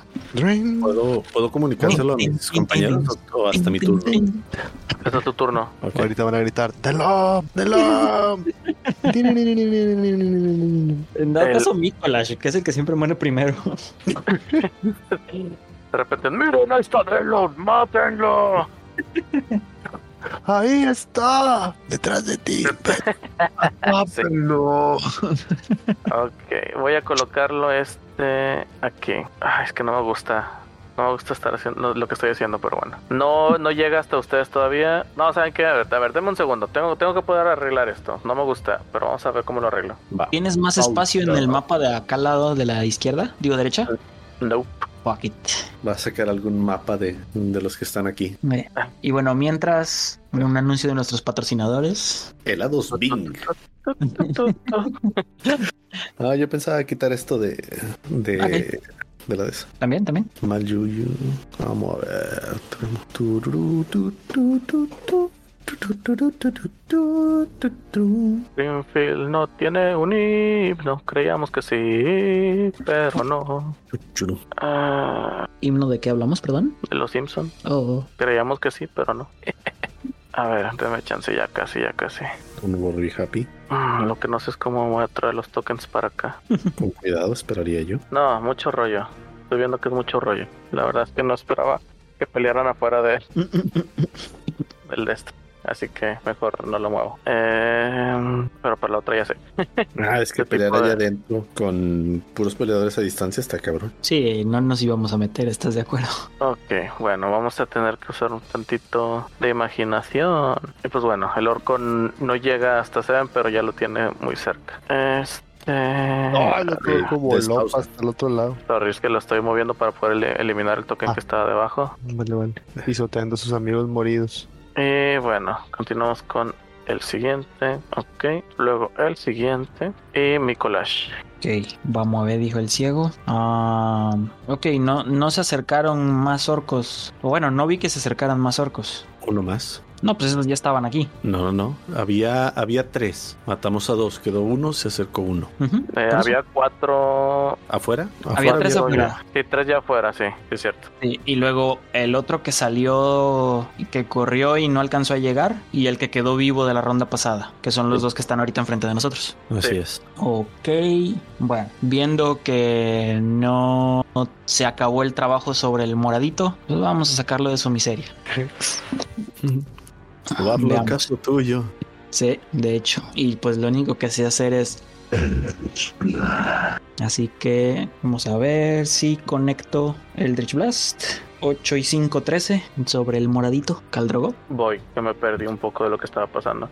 ¿Puedo, ¿Puedo comunicárselo a mis compañeros o, hasta mi turno? Este es tu turno. Ahorita van a gritar, ¡Delom! ¡Delom! En dado El- caso, Mikolash, que es el que siempre muere primero. De repente, miren, ahí está Delon, mátenlo. ¡Ahí está! ¡Detrás de ti! ¡Mátenlo! Ok, voy a colocarlo este aquí. Ay, es que no me gusta. No me gusta estar haciendo lo que estoy haciendo, pero bueno. No, no llega hasta ustedes todavía. No, ¿saben qué? A ver, a ver, denme un segundo. Tengo, tengo que poder arreglar esto. No me gusta, pero vamos a ver cómo lo arreglo. Va. ¿Tienes más espacio en el mapa de acá al lado de la izquierda? Digo, derecha. Nope. Fuck it. Va a sacar algún mapa de, de los que están aquí. Y bueno, mientras, un anuncio de nuestros patrocinadores. Helados Bing. Ah, yo pensaba quitar esto de de la DESA. También, también. Mal Yuyu. Vamos a ver. Springfield no tiene un himno, creíamos que sí, pero no. Ah, ¿Himno de qué hablamos, perdón? De los Simpsons. Oh. Creíamos que sí, pero no. A ver, déme chance ya casi, ya casi. Un Worry Happy. Mm, Lo que no sé es cómo voy a traer los tokens para acá. Con cuidado, esperaría yo. No, mucho rollo. Estoy viendo que es mucho rollo. La verdad es que no esperaba que pelearan afuera de del de este. Así que mejor no lo muevo. Eh, pero para la otra ya sé. Ah, es que ¿Qué pelear tipo de- allá adentro con puros peleadores a distancia está cabrón. sí, no nos íbamos a meter, ¿estás de acuerdo? Ok, bueno, vamos a tener que usar un tantito de imaginación. Y pues bueno, el orco no llega hasta Seven, pero ya lo tiene muy cerca. Este. No, el otro Ah, como despausa. hasta el otro lado. Sorry, es que lo estoy moviendo para poder eliminar el token Ah. que está debajo. Vale, vale. Pisoteando a sus amigos moridos. Y bueno, continuamos con el siguiente. Ok, luego el siguiente. Y mi collage. Ok, vamos a ver, dijo el ciego. Ah, ok, no, no se acercaron más orcos. O bueno, no vi que se acercaran más orcos. Uno más. No, pues esos ya estaban aquí. No, no, no. Había, había tres. Matamos a dos. Quedó uno, se acercó uno. Eh, eso. había cuatro. ¿Afuera? Había tres había- afuera. Sí, tres ya afuera, sí, es cierto. Sí, y luego el otro que salió, que corrió y no alcanzó a llegar, y el que quedó vivo de la ronda pasada, que son los dos que están ahorita enfrente de nosotros. Así Sí. es. Ok, bueno, viendo que no se acabó el trabajo sobre el moradito, pues vamos a sacarlo de su miseria. Guardo Veamos. caso tuyo. Sí, de hecho, y pues lo único que sé hacer es... Así que vamos a ver si conecto el Dritch Blast. 8 y 5, 13 sobre el moradito, Caldrogo. Voy, que me perdí un poco de lo que estaba pasando.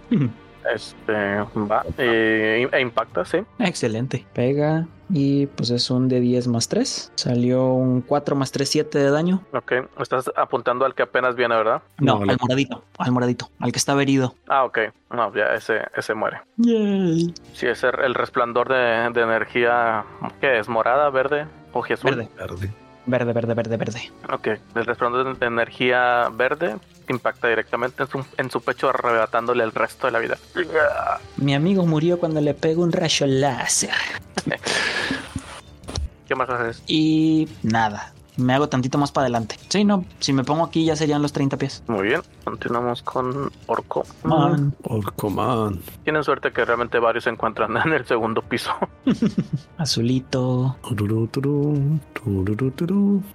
Este, va. eh, e impacta, sí. Excelente. Pega y pues es un de 10 más 3. Salió un 4 más 3, 7 de daño. Ok, estás apuntando al que apenas viene, ¿verdad? No, No, al moradito, al moradito, al que está herido. Ah, ok. No, ya ese, ese muere. Yay. Sí, ese el resplandor de, de energía. ¿Qué es? ¿Morada, verde o? Verde, Verde. Verde, verde, verde, verde. Ok, el resplandor de energía verde impacta directamente en su, en su pecho, arrebatándole el resto de la vida. Mi amigo murió cuando le pegó un rayo láser. ¿Qué más haces? Y nada, me hago tantito más para adelante. Sí, no, si me pongo aquí ya serían los 30 pies. Muy bien, continuamos con Orco. Man. Orcoman. Tienen suerte que realmente varios se encuentran en el segundo piso. Azulito.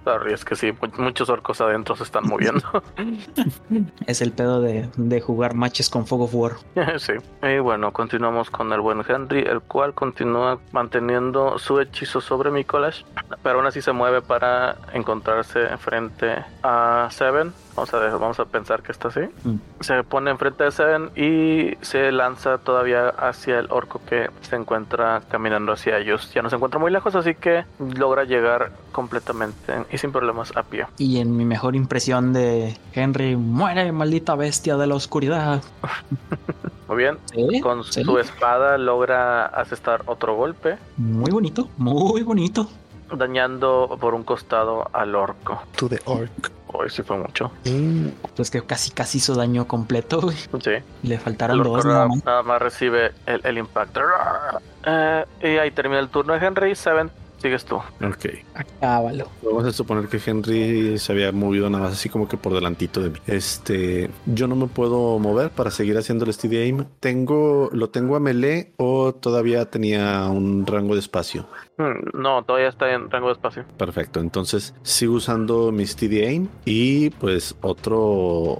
Sorry, es que sí, mu- muchos orcos adentro se están moviendo. Es el pedo de, de jugar matches con Fog of War. sí. Y bueno, continuamos con el buen Henry, el cual continúa manteniendo su hechizo sobre mi collage, pero aún así se mueve para encontrarse frente a Seven. Vamos a, vamos a pensar que está así. Mm. Se pone enfrente de Seven y se lanza todavía hacia el orco que se encuentra caminando hacia ellos. Ya no se encuentra muy lejos, así que logra llegar completamente y sin problemas a pie. Y en mi mejor impresión de Henry, muere, maldita bestia de la oscuridad. Muy bien. Sí, Con sí. su espada logra asestar otro golpe, Muy bonito, muy bonito. Dañando por un costado al orco. To the orc. Hoy sí fue mucho. Mm, Pues que casi casi hizo daño completo. güey. Sí. Le faltaron dos nada, nada más. nada más recibe el, el impacto. Eh, y ahí termina el turno de Henry. Seven, sigues tú. Ok. Acábalo. Vamos a suponer que Henry se había movido nada más así como que por delantito de mí. Este, yo no me puedo mover para seguir haciendo el steady aim. Tengo, lo tengo a melee o todavía tenía un rango de espacio. Hmm, No, todavía está en rango de espacio. Perfecto. Entonces sigo usando mi steady aim y pues otro,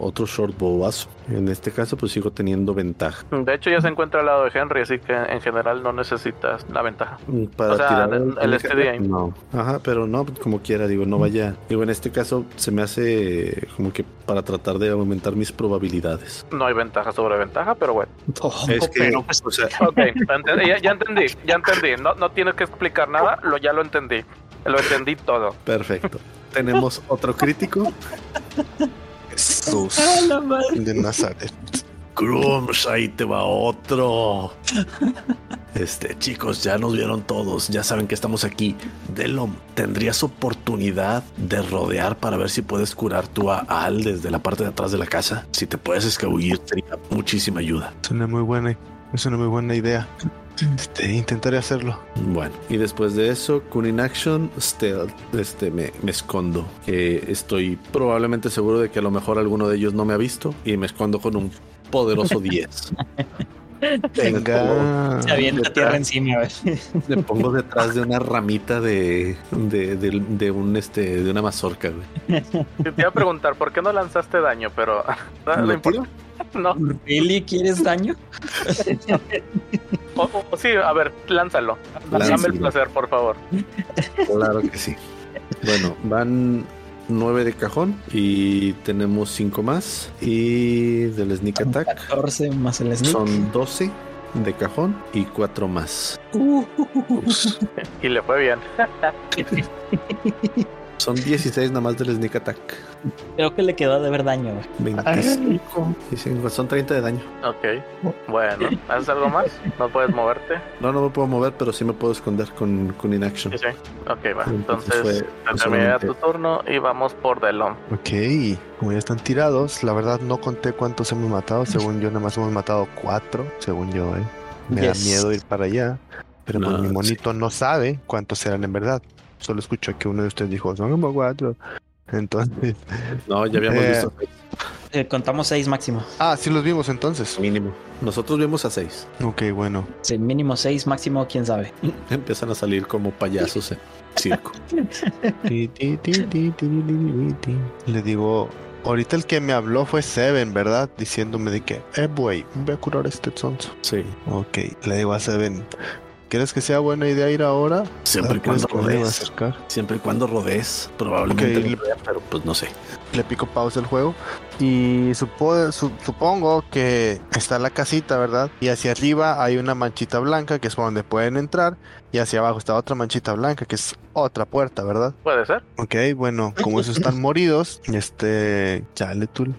otro short bowazo. En este caso pues sigo teniendo ventaja. De hecho, ya se encuentra al lado de Henry, así que en general no necesitas la ventaja. Para O sea, tirar el- el steady aim. No. Ajá, pero no, como quiera, digo, no vaya. Digo, en este caso se me hace como que para tratar de aumentar mis probabilidades. No hay ventaja sobre ventaja, pero bueno. Oh, Es que, pero pues, o sea, Ok, ente- ya, ya entendí, ya entendí. No, no tienes que explicar nada, lo, ya lo entendí. Lo entendí todo. perfecto. Tenemos otro crítico. Jesús de Nazaret. Cruz, ahí te va otro. Este, chicos, ya nos vieron todos, ya saben que estamos aquí. Delom, ¿tendrías oportunidad de rodear para ver si puedes curar tú a Al desde la parte de atrás de la casa? Si te puedes escabullir, sería muchísima ayuda. Es una muy buena, es una muy buena idea. Este, intentaré hacerlo. Bueno, y después de eso, con Inaction, Stealth, este, me, me escondo. Eh, estoy probablemente seguro de que a lo mejor alguno de ellos no me ha visto y me escondo con un poderoso 10. Venga. Se avienta tierra encima. Le pongo detrás de una ramita de, de, de- de un este de una mazorca, güey. Te iba a preguntar, ¿por qué no lanzaste daño? Pero no, no ¿Lo importa. No. ¿Really quieres daño? O- o- sí, a ver, lánzalo. Dame el placer, por favor. Claro que sí. Bueno, van nueve de cajón y tenemos cinco más. Y del sneak attack 14 más el sneak. son 12 de cajón y cuatro más. Uh, Y le fue bien. Son 16 nada más del sneak attack. creo que le quedó de ver daño, güey. 25 y cinco, son 30 de daño. Ok. Bueno, ¿haces algo más? ¿No puedes moverte? No, no me puedo mover, pero sí me puedo esconder con, con inaction. Sí, sí. Ok, va. Entonces Entonces, fue terminé solamente- tu turno y vamos por Delon. Ok, como ya están tirados, la verdad no conté cuántos hemos matado. Según yo, nada más hemos matado cuatro. Según yo, eh. Me Yes. da miedo ir para allá. Pero pues No, mi monito no sabe cuántos eran en verdad. Solo escucho que uno de ustedes dijo, son como cuatro. Entonces, No, ya habíamos Eh. visto seis Eh, contamos 6 máximo. ah, sí los vimos entonces. mínimo. Nosotros vimos a 6. Ok, bueno. Sí, mínimo 6, máximo quién sabe. Empiezan a salir como payasos en circo. Le digo, ahorita el que me habló fue Seven, ¿verdad? Diciéndome de que, eh, güey, ve a curar a este sonso. Sí. Ok, le digo a Seven, ¿crees que sea buena idea ir ahora? Siempre y ¿Crees cuando rodees. acercar? Siempre y cuando rodees. Probablemente Ok, le le- vea, pero pues no sé. Le pico pausa el juego y supo- su- supongo que está la casita, ¿verdad? Y hacia arriba hay una manchita blanca que es por donde pueden entrar y hacia abajo está otra manchita blanca que es otra puerta, ¿verdad? ¿Puede ser? Ok, bueno, como esos están moridos, este, Chaletul,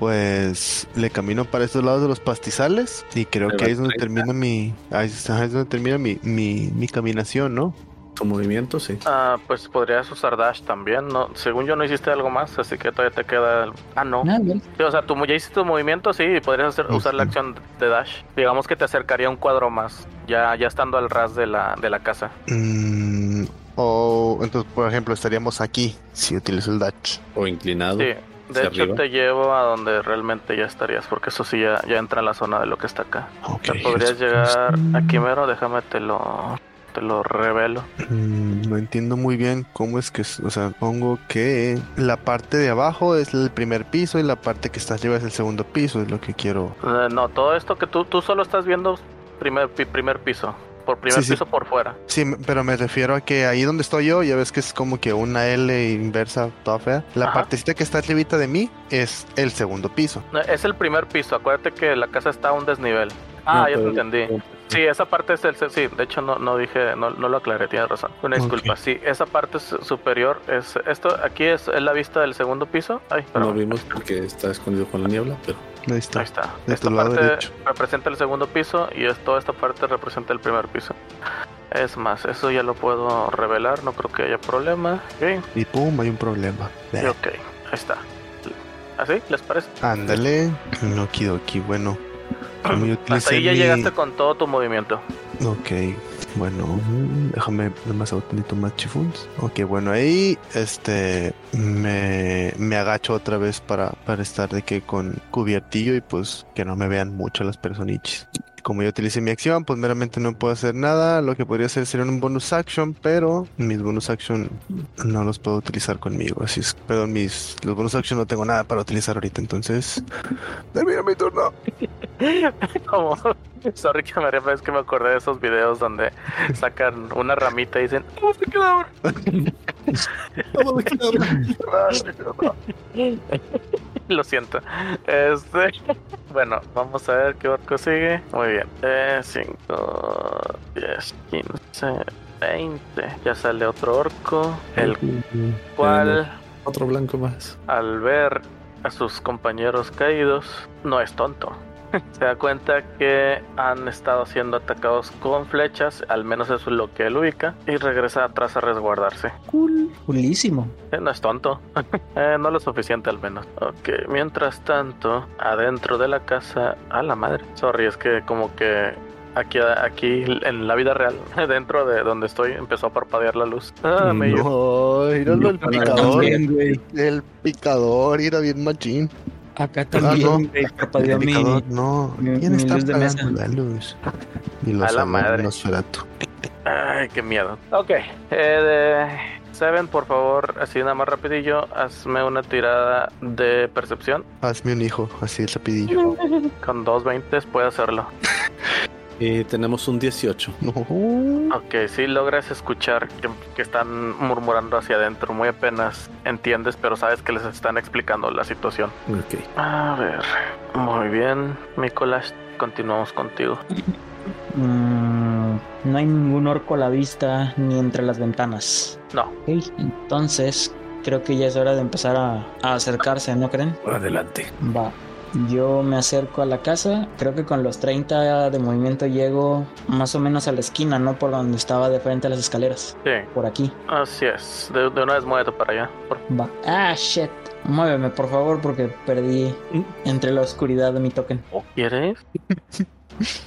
pues le camino para estos lados de los pastizales y creo que ahí es donde termina mi, ahí es ahí es donde termina mi, mi, mi caminación, ¿no? Tu movimiento, sí. Ah, pues podrías usar Dash también. No, según yo no hiciste algo más, así que todavía te queda. el- Ah, no. Ah, bien. Sí, o sea, tú ya hiciste tu movimiento, sí, y podrías hacer, usar la acción de Dash. Digamos que te acercaría un cuadro más, ya, ya estando al ras de la, de la casa. Mm, o entonces, por ejemplo, estaríamos aquí si utilizo el Dutch. O inclinado. Sí. De hecho, arriba. te llevo a donde realmente ya estarías, porque eso sí ya, ya entra en la zona de lo que está acá. Ok. Te podrías llegar aquí mero, déjame te lo, te lo revelo. Mm, no entiendo muy bien cómo es que, o sea, pongo que la parte de abajo es el primer piso y la parte que está arriba es el segundo piso, es lo que quiero. No, todo esto que tú, tú solo estás viendo primer, primer piso, por primer Sí, sí. piso por fuera. Sí, pero me refiero a que ahí donde estoy yo, ya ves que es como que una L inversa toda fea. La Ajá. partecita que está arribita de mí es el segundo piso. No, Es el primer piso, acuérdate que la casa está a un desnivel. Ah, No, ya te entendí. Sí, esa parte es el... Sí, de hecho no, no dije, no, no lo aclaré, tienes razón. Una disculpa. Sí, esa parte su- superior es... Esto aquí es, es la vista del segundo piso. Ay, No perdón. vimos porque está escondido con la niebla, pero Ahí está. Ahí está. de Esta tu lado parte derecho. representa el segundo piso y es, toda esta parte representa el primer piso. Es más, eso ya lo puedo revelar, no creo que haya problema. Y pum, hay un problema. ok, ahí está. ¿Así? ¿Les parece? Ándale. No aquí bueno. Hasta ahí ya mi- llegaste con todo tu movimiento. Ok, bueno, déjame un poquito más chifuns. Ok, bueno, ahí este me, me agacho otra vez para, para estar de que con cubiertillo y pues que no me vean mucho las personichis. Como yo utilicé mi acción, pues meramente no puedo hacer nada. Lo que podría hacer sería un bonus action, pero mis bonus action no los puedo utilizar conmigo. Así es, perdón, mis los bonus action no tengo nada para utilizar ahorita, entonces termina mi turno. Como, sorry que me ríe, es que me acordé de esos videos donde sacan una ramita y dicen, ¿cómo se queda ahora? Lo siento. Este, bueno, vamos a ver qué orco sigue. Muy bien. Eh, 5, 10, 15, 20. Ya sale otro orco. El cual, otro blanco más. al ver a sus compañeros caídos, no es tonto. se da cuenta que han estado siendo atacados con flechas, al menos eso es lo que él ubica, y regresa atrás a resguardarse. Cool. Coolísimo. Eh, no es tonto, Eh, no lo suficiente al menos. Ok, mientras tanto, adentro de la casa, a la madre. Sorry, es que como que aquí, aquí en la vida real, dentro de donde estoy, empezó a parpadear la luz. Ah, me No, míralo el picador. El picador, era bien machín. Acá también, parpadeó El mi- no. ¿Quién mi está luz de mesa. apagando la luz? Y lo A la madre. Ay, qué miedo. Ok, eh, de Seven, por favor, así nada más rapidillo, hazme una tirada de percepción. Hazme un hijo, así es rapidillo. Con dos 20 puede hacerlo. Y tenemos un 18. No. Ok, si logras escuchar que, que están murmurando hacia adentro, muy apenas entiendes, pero sabes que les están explicando la situación. Ok. A ver, muy bien, Nicolás, continuamos contigo. Mm, no hay ningún orco a la vista ni entre las ventanas. No, Ok, entonces creo que ya es hora de empezar a, a acercarse, ¿no creen? Adelante. Va. Yo me acerco a la casa, creo que con los 30 de movimiento llego más o menos a la esquina, ¿no? Por donde estaba de frente a las escaleras. sí, Por aquí. así es. De, de una vez muévete para allá. por- Va. Ah, shit. Muéveme, por favor, porque perdí entre la oscuridad de mi token. ¿Quieres?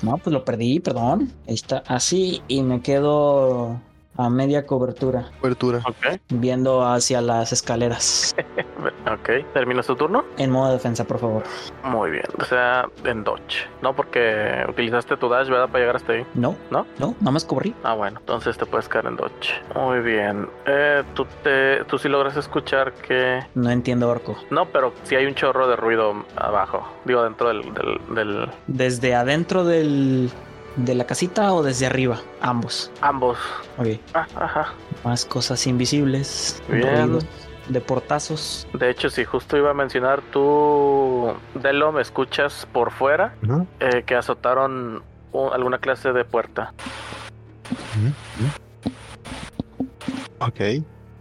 No, pues lo perdí, perdón. Ahí está. Así y me quedo a media cobertura, Cobertura. Ok, viendo hacia las escaleras. ok. ¿Terminas tu turno? En modo defensa, por favor. Muy bien, o sea, en dodge. No porque utilizaste tu dash, ¿verdad? Para llegar hasta ahí. No, ¿No? no, nada más corrí. Ah, bueno, entonces te puedes quedar en dodge. Muy bien. Eh, tú, te, tú sí logras escuchar que... No entiendo orco. No, pero sí hay un chorro de ruido abajo. Digo, dentro del... del, del- ¿Desde adentro del, de la casita o desde arriba? Ambos. Ambos. Ok. Ah, ajá. Más cosas invisibles. Bien. de portazos. De hecho, sí, justo iba a mencionar tú, Delo, me escuchas por fuera eh, que azotaron un- alguna clase de puerta. Ok.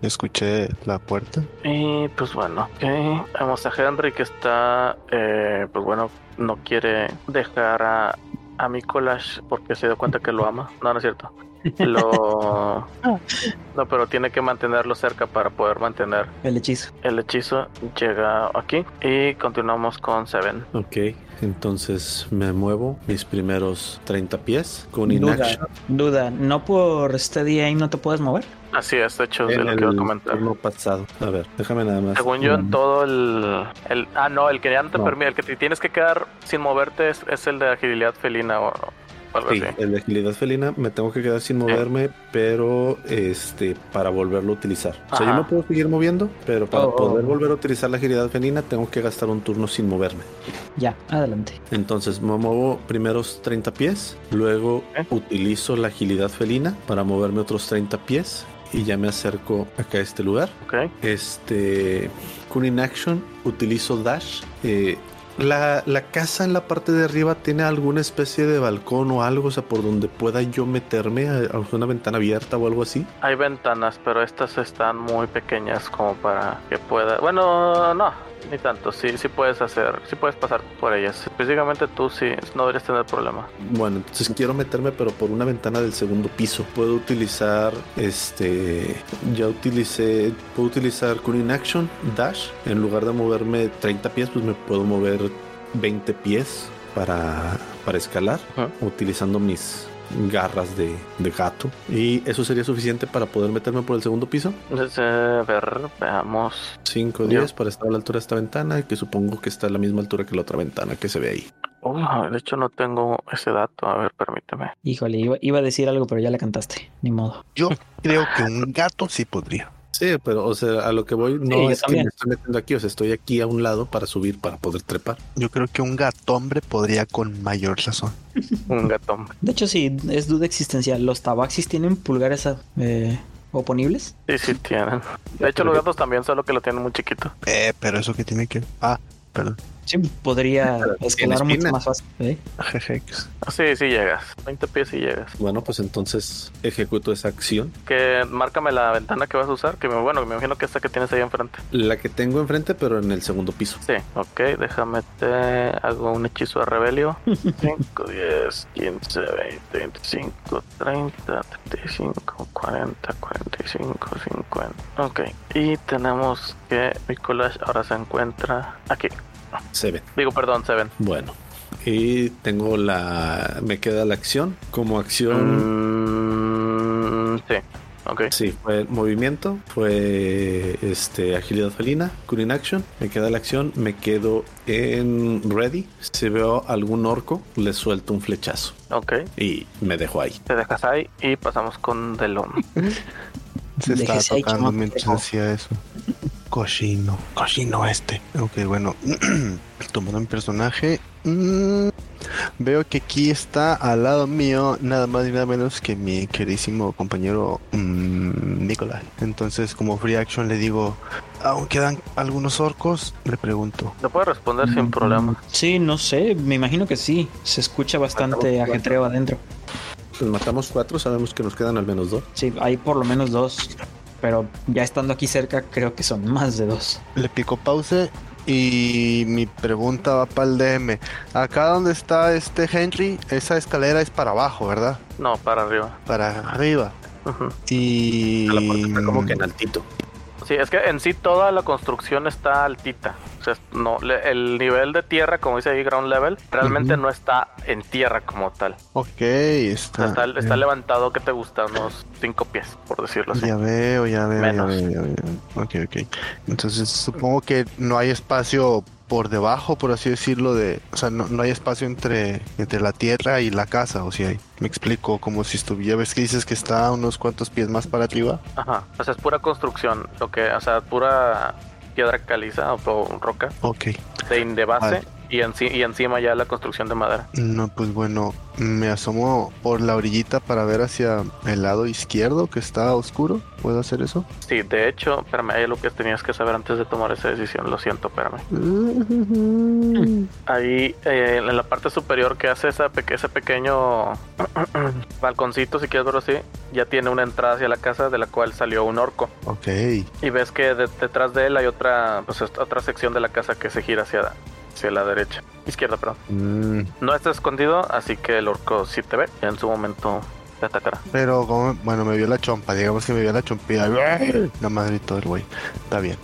Escuché la puerta. Y pues bueno, ok. Vemos a Henry que está, eh, pues bueno, no quiere dejar a, a Mikolash porque se dio cuenta que lo ama. No, no es cierto. Lo... No, pero tiene que mantenerlo cerca para poder mantener El hechizo. el hechizo. Llega aquí y continuamos con Seven. Ok. Entonces me muevo mis primeros 30 pies con Duda, inaction. duda. ¿No por steady aim no te puedes mover? Así es, de hecho, de En lo que iba a comentar. turno pasado. A ver, déjame nada más. Según yo, en todo el, el- Ah, no, el que ya no te No. permite, el que te tienes que quedar sin moverte es, es el de agilidad felina o, algo Sí, así. el de agilidad felina me tengo que quedar sin moverme, pero este para volverlo a utilizar. O sea, Ajá. yo me puedo seguir moviendo, pero para Oh, oh, poder oh. volver a utilizar la agilidad felina tengo que gastar un turno sin moverme. Ya, adelante. Entonces me muevo primeros 30 pies, luego utilizo la agilidad felina para moverme otros 30 pies y ya me acerco acá a este lugar. Ok. Este, con inaction utilizo dash. Eh, la, la casa en la parte de arriba tiene alguna especie de balcón o algo, o sea, por donde pueda yo meterme a, a una ventana abierta o algo así. Hay ventanas, pero estas están muy pequeñas como para que pueda. Bueno, no, ni tanto. Sí, sí puedes hacer, sí puedes pasar por ellas. Específicamente tú sí, no deberías tener problema. Bueno, entonces quiero meterme, pero por una ventana del segundo piso. Puedo utilizar este. Ya utilicé. Puedo utilizar con inaction dash. En lugar de moverme 30 pies, pues me puedo mover 20 pies para, para escalar. Ujú. Utilizando mis garras de, de gato. Y eso sería suficiente para poder meterme por el segundo piso. Entonces, eh, a ver, veamos. 5 Ya. 10 para estar a la altura de esta ventana. Que supongo que está a la misma altura que la otra ventana que se ve ahí. Oh, de hecho, no tengo ese dato. A ver, permíteme. Híjole, iba, iba a decir algo, pero ya la cantaste. Ni modo. Yo creo que un gato sí podría. Sí, pero o sea, a lo que voy no Sí, es que me estoy metiendo aquí, o sea, estoy aquí a un lado para subir, para poder trepar. Yo creo que un gato hombre podría con mayor razón. Un gatón. De hecho, sí, es duda existencial. ¿Los tabaxis tienen pulgares eh, oponibles? Sí, sí tienen. De hecho, los gatos también, solo que lo tienen muy chiquito. Eh, pero eso que tiene que. Ah, perdón. Sí, podría escalar mucho más fácil. ¿eh? Sí, sí llegas. 20 pies y llegas. Bueno, pues entonces ejecuto esa acción. Que márcame la ventana que vas a usar. Que me, bueno, me imagino que esta que tienes ahí enfrente. La que tengo enfrente, pero en el segundo piso. Sí, ok, déjame te hago un hechizo de rebelio. 5, 10, 15, 20, 25, 30, 35, 40, 45, 50. Ok, y tenemos que mi collage ahora se encuentra aquí. Se ven. Digo, perdón, Seven. Bueno. Y tengo la. Me queda la acción. Como acción. Mm, sí, ok. Sí, fue movimiento, fue este agilidad felina, cooling action, me queda la acción, me quedo en ready. Si veo algún orco, le suelto un flechazo Ok, y me dejo ahí. te dejas ahí y pasamos con Delon. Se estaba ahí, tocando mientras hacía eso. Cochino, cochino este. Ok, bueno, tomando mi personaje. mm, veo que aquí está al lado mío nada más y nada menos que mi queridísimo compañero mm, Nicolai. Entonces, como free action le digo, ¿aún quedan algunos orcos? Le pregunto. Te puedo responder sin problema. Sí, no sé, me imagino que sí. Se escucha bastante Matamos ajetreo adentro. Pues matamos cuatro, sabemos que nos quedan al menos dos. Sí, hay por lo menos dos. Pero ya estando aquí cerca, creo que son más de dos. Le pico pause y mi pregunta va para el DM. Acá donde está este Henry, esa escalera es para abajo, ¿verdad? No, para arriba. Para arriba. Y... A la puerta está como que en altito. Sí, es que en sí toda la construcción está altita. O sea, no, le- el nivel de tierra, como dice ahí, ground level, realmente no está en tierra como tal. Ok, está... está, está ya- levantado, que te gusta? Unos 5 pies, por decirlo así. Ya veo, ya veo, ya Menos. veo, ya veo. Ok, ok. Entonces supongo que no hay espacio por debajo, por así decirlo, de... O sea, no, no hay espacio entre, entre la tierra y la casa, o si hay. Me explico, como si estuviera... ¿Ves que dices que está unos cuantos pies más para arriba? Ajá. O sea, es pura construcción. Lo que, o sea, pura piedra caliza o, o roca Ok. de, de base. Vale. Y, enci- y encima ya la construcción de madera. No, pues bueno, me asomo por la orillita para ver hacia el lado izquierdo que está oscuro. ¿Puedo hacer eso? Sí, de hecho, espérame, hay algo que tenías que saber antes de tomar esa decisión. Lo siento, espérame. Ahí eh, en la parte superior que hace esa peque- ese pequeño balconcito, si quieres verlo así, ya tiene una entrada hacia la casa de la cual salió un orco. Ok. Y ves que de- detrás de él hay otra, pues, otra sección de la casa que se gira hacia, hacia la derecha, izquierda, perdón. Mm, No está escondido, así que el orco sí te ve en su momento te atacará. pero como, bueno, me vio la chompa, digamos que me vio la chompilla. La madre y todo el güey. Está bien.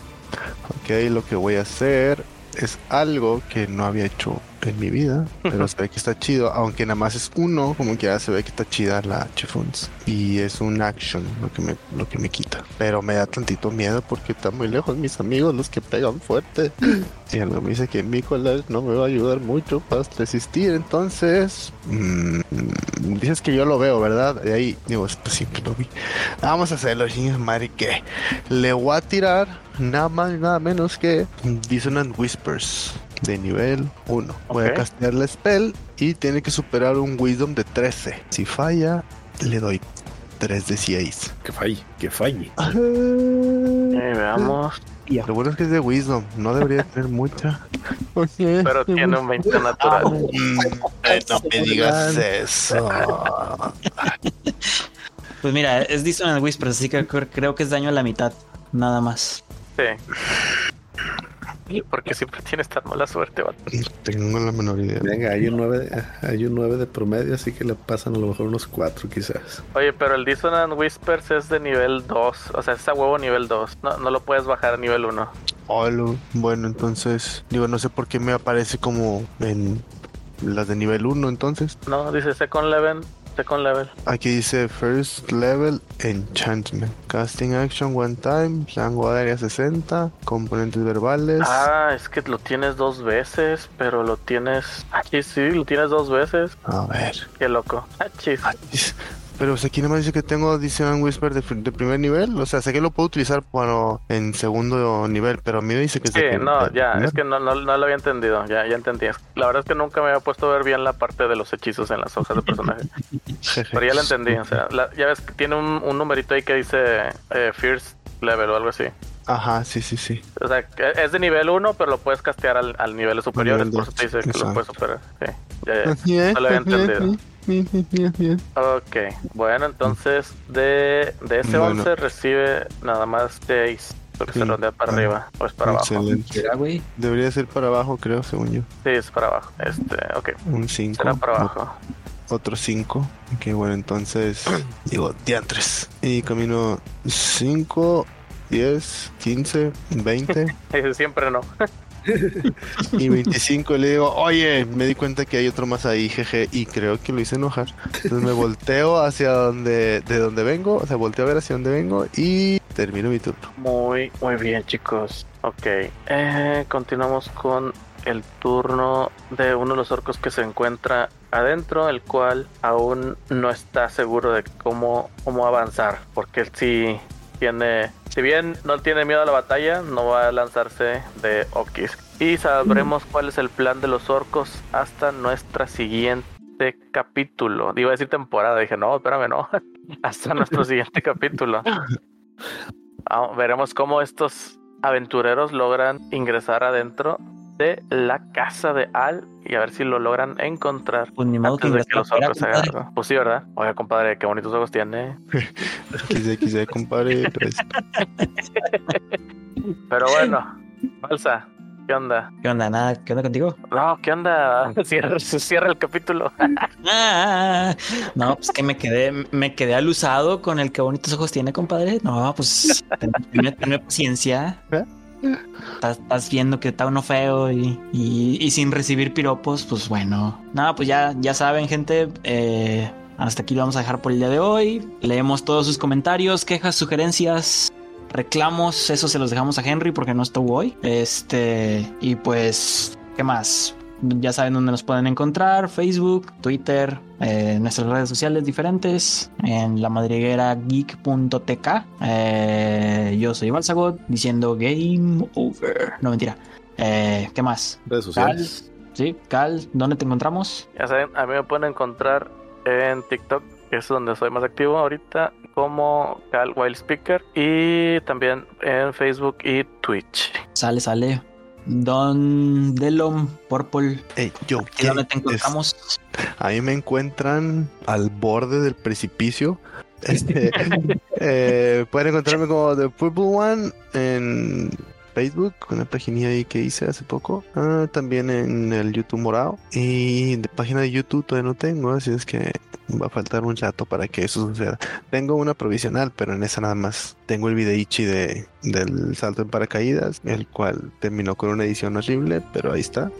Ok, lo que voy a hacer es algo que no había hecho en mi vida, pero se ve que está chido, aunque nada más es uno, como que ya se ve que está chida la Chifuns. Y es un action lo que me, lo que me quita. Pero me da tantito miedo porque están muy lejos mis amigos, los que pegan fuerte. Y algo me dice que Nicolás no me va a ayudar mucho para resistir, entonces... mm, dices que yo lo veo, ¿verdad? Y ahí, digo, pues siempre lo vi. Vamos a hacerlo, madre, que le voy a tirar nada más nada menos que Dissonant Whispers de nivel 1. Voy a castear la spell y tiene que superar un Wisdom de 13. Si falla, le doy 3 de 6. Que falle, que falle. Eh, veamos. Lo bueno es que es de Wisdom, no debería tener mucha. Pero tiene un 20 natural. Mm, eh, no me digas eso. Pues mira, es Dissonant Whispers, así que cre- creo que es daño a la mitad, nada más. Sí. Porque siempre tienes tan mala suerte, vato. Tengo la menor idea. Venga, hay un 9 de, hay un 9 de promedio, así que le pasan a lo mejor unos 4 quizás. Oye, pero el Dissonant Whispers es de nivel 2. O sea, es a huevo nivel 2. No, no lo puedes bajar a nivel 1. Hola. Bueno, entonces, digo, no sé por qué me aparece como en las de nivel 1, entonces. No, dice second level. Second level. Aquí dice First Level Enchantment. Casting Action One Time. Rango área 60. Componentes verbales. Ah, es que lo tienes dos veces, pero lo tienes. Aquí sí, lo tienes dos veces. A ver. Qué loco. Ah, chis. Pero sea, aquí nada más dice que tengo Dissonant Whisper de, de primer nivel. O sea, sé que lo puedo utilizar bueno, en segundo nivel, pero a mí me dice que Sí, de no, ya, es que no, no, no lo había entendido, ya, ya entendí. La verdad es que nunca me había puesto a ver bien la parte de los hechizos en las hojas de personaje. Pero ya lo entendí, o sea, la- ya ves que tiene un, un numerito ahí que dice eh, First Level o algo así. Ajá, sí, sí, sí. O sea, es de nivel 1, pero lo puedes castear al, al niveles superiores. nivel Por eso te dice que lo puedes superar. Sí, ya, ya. No lo había entendido. Ok, bueno, entonces de, de ese Bueno. 11 recibe nada más 6. Porque se Sí. rondea para Ah, arriba o es para abajo. Excelente. ¿Será, güey? Debería ser para abajo, creo, según yo. Sí, es para abajo. Este, ok, Un 5. será para abajo. Otro 5. Ok, bueno, entonces. digo, diantres. Y camino 5, 10, 15, 20 Siempre no. y 25. Y le digo, oye, me di cuenta que hay otro más ahí, jeje. Y creo que lo hice enojar. Entonces me volteo hacia donde, de donde vengo. O sea, volteo a ver hacia donde vengo y termino mi turno. Muy, muy bien, chicos. Ok, eh, continuamos con el turno de uno de los orcos que se encuentra adentro, el cual aún no está seguro de cómo, cómo avanzar, porque él sí tiene, si bien no tiene miedo a la batalla, no va a lanzarse de Okis. Y sabremos cuál es el plan de los orcos hasta nuestra siguiente capítulo. Iba a decir temporada, dije, no, espérame, no. hasta nuestro siguiente capítulo. Ah, veremos cómo estos aventureros logran ingresar adentro de la casa de Al y a ver si lo logran encontrar Pues ni modo que antes de que los orcos agarren. Pues sí, ¿verdad? Oiga, compadre, qué bonitos ojos tiene. Quise, quise, compadre. Pero bueno, Balsa, ¿qué onda? ¿Qué onda? Nada, ¿qué onda contigo? No, ¿qué onda? Cierra, cierra el capítulo. Ah, no, pues que me quedé, me quedé alusado con el que bonitos ojos tiene, compadre. No, pues ten- ten- ten paciencia. ¿Eh? Estás, viendo que está uno feo y, y- y sin recibir piropos, pues bueno. Nada, pues ya, ya saben, gente. eh, hasta aquí lo vamos a dejar por el día de hoy. Leemos todos sus comentarios, quejas, sugerencias, reclamos. Eso se los dejamos a Henry porque no estuvo hoy. Este, y pues, ¿qué más? Ya saben dónde nos pueden encontrar: Facebook, Twitter, eh, nuestras redes sociales diferentes, en la madriguera geek.tk. Eh, yo soy Balsagot diciendo Game Over. No mentira. Eh, ¿Qué más? Redes sociales. Sí, Cal, ¿dónde te encontramos? Ya saben, a mí me pueden encontrar en TikTok, que es donde soy más activo ahorita, como Cal Wild Speaker, y también en Facebook y Twitch. Sale, sale. Don Delon Purple. Ey, yo, ¿Y dónde te encontramos? Ahí me encuentran al borde del precipicio. Este, eh, pueden encontrarme como The Purple One en Facebook, una página ahí que hice hace poco. Ah, también en el YouTube morado. Y de página de YouTube todavía no tengo, así es que va a faltar un rato para que eso suceda. Tengo una provisional, pero en esa nada más tengo el videichi de, del salto en paracaídas, el cual terminó con una edición horrible, pero ahí está.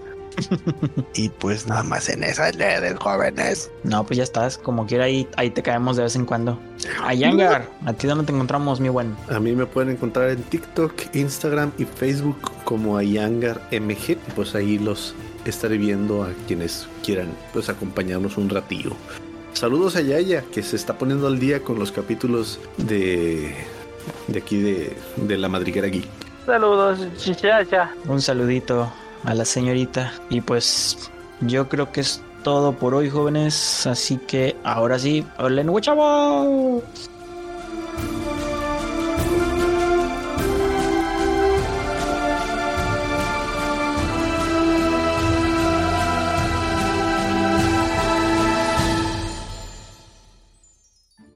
y pues nada más en esas redes, jóvenes. No, pues ya estás. Como quiera, ahí, ahí te caemos de vez en cuando. A Yangar, ¿a ti dónde te encontramos, mi buen? A mí me pueden encontrar en TikTok, Instagram y Facebook como Ayangar MG. Y pues ahí los estaré viendo a quienes quieran pues acompañarnos un ratillo. Saludos a Yaya, que se está poniendo al día con los capítulos de, de aquí de, de la Madriguera Geek. Saludos, ya. Un saludito a la señorita. Y pues yo creo que es todo por hoy, jóvenes. Así que ahora sí, ¡Hola, chavos!